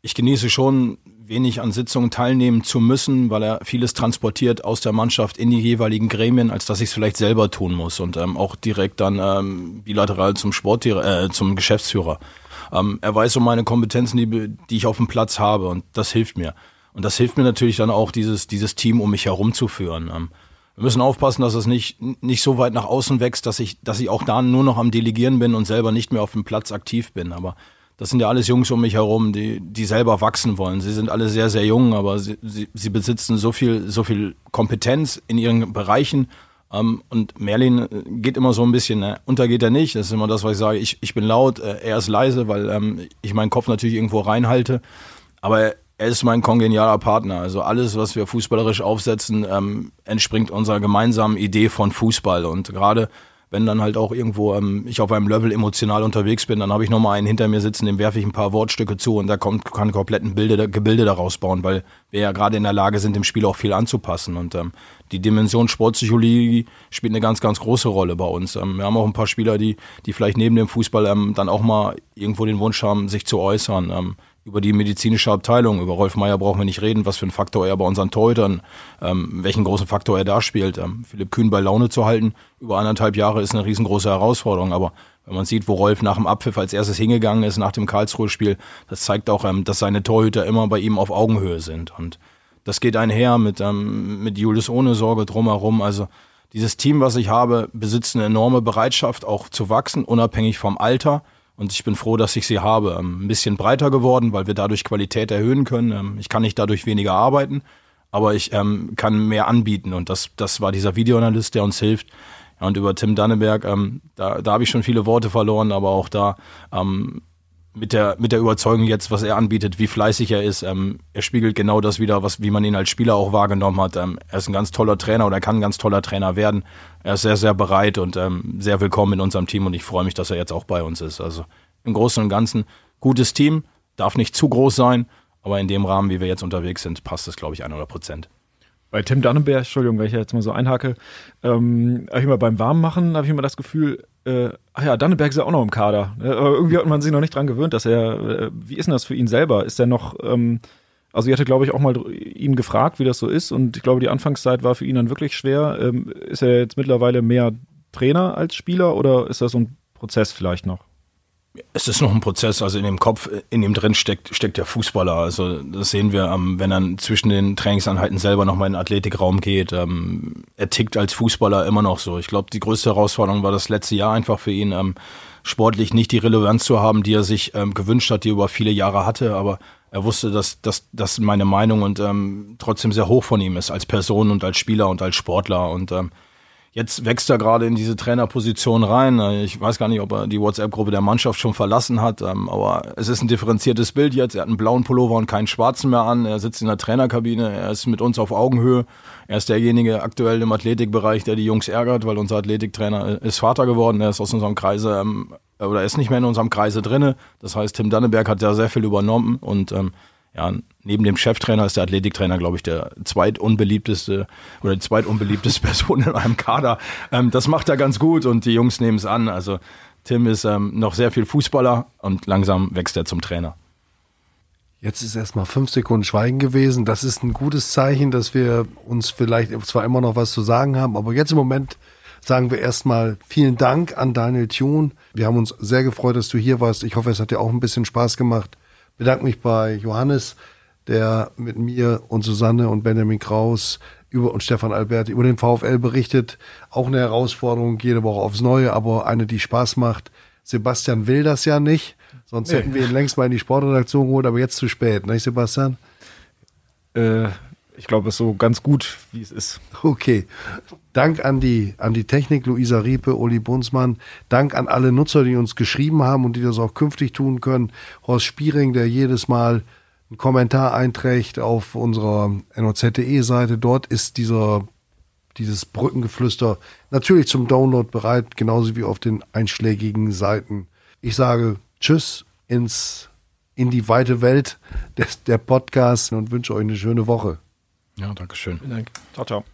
ich genieße schon wenig an Sitzungen teilnehmen zu müssen, weil er vieles transportiert aus der Mannschaft in die jeweiligen Gremien, als dass ich es vielleicht selber tun muss und ähm, auch direkt dann ähm, bilateral zum Sport, äh, zum Geschäftsführer. Ähm, er weiß um meine Kompetenzen, die, die ich auf dem Platz habe und das hilft mir. Und das hilft mir natürlich dann auch, dieses, dieses Team um mich herum zu führen. Ähm, wir müssen aufpassen, dass es nicht, nicht so weit nach außen wächst, dass ich, dass ich auch da nur noch am Delegieren bin und selber nicht mehr auf dem Platz aktiv bin. Aber das sind ja alles Jungs um mich herum, die, die selber wachsen wollen. Sie sind alle sehr, sehr jung, aber sie, sie, sie besitzen so viel, so viel Kompetenz in ihren Bereichen. Ähm, und Merlin geht immer so ein bisschen, ne? untergeht er nicht. Das ist immer das, was ich sage. Ich, ich bin laut, äh, er ist leise, weil ähm, ich meinen Kopf natürlich irgendwo reinhalte. Aber er, ist mein kongenialer Partner. Also alles, was wir fußballerisch aufsetzen, ähm, entspringt unserer gemeinsamen Idee von Fußball. Und gerade wenn dann halt auch irgendwo ähm, ich auf einem Level emotional unterwegs bin, dann habe ich nochmal einen hinter mir sitzen, dem werfe ich ein paar Wortstücke zu und da kommt, kann kompletten Bilde, Gebilde daraus bauen, weil wir ja gerade in der Lage sind, dem Spiel auch viel anzupassen. Und ähm, die Dimension Sportpsychologie spielt eine ganz, ganz große Rolle bei uns. Ähm, wir haben auch ein paar Spieler, die, die vielleicht neben dem Fußball ähm, dann auch mal irgendwo den Wunsch haben, sich zu äußern. Über die medizinische Abteilung. Über Rolf Meyer brauchen wir nicht reden, was für einen Faktor er bei unseren Torhütern, ähm, welchen großen Faktor er da spielt. Ähm, Philipp Kühn bei Laune zu halten, über anderthalb Jahre ist eine riesengroße Herausforderung. Aber wenn man sieht, wo Rolf nach dem Abpfiff als erstes hingegangen ist, nach dem Karlsruhe-Spiel, das zeigt auch, ähm, dass seine Torhüter immer bei ihm auf Augenhöhe sind. Und das geht einher mit, ähm, mit Julius ohne Sorge drumherum. Also dieses Team, was ich habe, besitzt eine enorme Bereitschaft, auch zu wachsen, unabhängig vom Alter. Und ich bin froh, dass ich sie habe. Ähm, ein bisschen breiter geworden, weil wir dadurch Qualität erhöhen können. Ähm, ich kann nicht dadurch weniger arbeiten, aber ich ähm, kann mehr anbieten. Und das, das war dieser Videoanalyst, der uns hilft. Ja, und über Tim Danneberg, ähm, da, da habe ich schon viele Worte verloren, aber auch da ähm, mit der, mit der Überzeugung jetzt, was er anbietet, wie fleißig er ist. Ähm, er spiegelt genau das wieder, was, wie man ihn als Spieler auch wahrgenommen hat. Ähm, er ist ein ganz toller Trainer oder kann ein ganz toller Trainer werden. Er ist sehr, sehr bereit und ähm, sehr willkommen in unserem Team und ich freue mich, dass er jetzt auch bei uns ist. Also im Großen und Ganzen gutes Team, darf nicht zu groß sein, aber in dem Rahmen, wie wir jetzt unterwegs sind, passt es, glaube ich, 100 Prozent. Bei Tim Dannenberg, Entschuldigung, wenn ich jetzt mal so einhake, ähm, habe ich immer beim Warmmachen, habe ich immer das Gefühl, äh, ach ja, Dannenberg ist ja auch noch im Kader. Äh, aber irgendwie hat man sich noch nicht dran gewöhnt, dass er, äh, wie ist denn das für ihn selber? Ist er noch, ähm, also ich hatte, glaube ich, auch mal ihn gefragt, wie das so ist und ich glaube, die Anfangszeit war für ihn dann wirklich schwer. Ähm, ist er jetzt mittlerweile mehr Trainer als Spieler oder ist das so ein Prozess vielleicht noch? Es ist noch ein Prozess, also in dem Kopf, in dem drin steckt, steckt der Fußballer. Also das sehen wir, ähm, wenn er zwischen den Trainingsanheiten selber nochmal in den Athletikraum geht. Ähm, er tickt als Fußballer immer noch so. Ich glaube, die größte Herausforderung war das letzte Jahr einfach für ihn, ähm, sportlich nicht die Relevanz zu haben, die er sich gewünscht hat, die er über viele Jahre hatte. Aber er wusste, dass, dass meine Meinung und trotzdem sehr hoch von ihm ist, als Person und als Spieler und als Sportler. Und Jetzt wächst er gerade in diese Trainerposition rein. Ich weiß gar nicht, ob er die WhatsApp-Gruppe der Mannschaft schon verlassen hat, ähm, aber es ist ein differenziertes Bild jetzt. Er hat einen blauen Pullover und keinen schwarzen mehr an. Er sitzt in der Trainerkabine. Er ist mit uns auf Augenhöhe. Er ist derjenige aktuell im Athletikbereich, der die Jungs ärgert, weil unser Athletiktrainer ist Vater geworden. Er ist aus unserem Kreise ähm, oder er ist nicht mehr in unserem Kreise drinne. Das heißt, Tim Danneberg hat da sehr viel übernommen und ähm, ja, neben dem Cheftrainer ist der Athletiktrainer, glaube ich, der zweitunbeliebteste oder die zweitunbeliebteste Person in einem Kader. Ähm, das macht er ganz gut und die Jungs nehmen es an. Also Tim ist ähm, noch sehr viel Fußballer und langsam wächst er zum Trainer. Jetzt ist erstmal fünf Sekunden Schweigen gewesen. Das ist ein gutes Zeichen, dass wir uns vielleicht zwar immer noch was zu sagen haben, aber jetzt im Moment sagen wir erstmal vielen Dank an Daniel Thune. Wir haben uns sehr gefreut, dass du hier warst. Ich hoffe, es hat dir auch ein bisschen Spaß gemacht bedanke mich bei Johannes, der mit mir und Susanne und Benjamin Kraus über, und Stefan Albert über den VfL berichtet. Auch eine Herausforderung jede Woche aufs Neue, aber eine, die Spaß macht. Sebastian will das ja nicht, sonst nee. hätten wir ihn längst mal in die Sportredaktion geholt, aber jetzt zu spät, nicht Sebastian? Äh, ich glaube, es ist so ganz gut, wie es ist. Okay. Dank an die, an die Technik, Luisa Riepe, Uli Bunzmann. Dank an alle Nutzer, die uns geschrieben haben und die das auch künftig tun können. Horst Spiering, der jedes Mal einen Kommentar einträgt auf unserer NOZDE-Seite. Dort ist dieser, dieses Brückengeflüster natürlich zum Download bereit, genauso wie auf den einschlägigen Seiten Ich sage Tschüss ins, in die weite Welt des, der Podcasts und wünsche euch eine schöne Woche. Ja, danke schön. Vielen Dank. Ciao, ciao.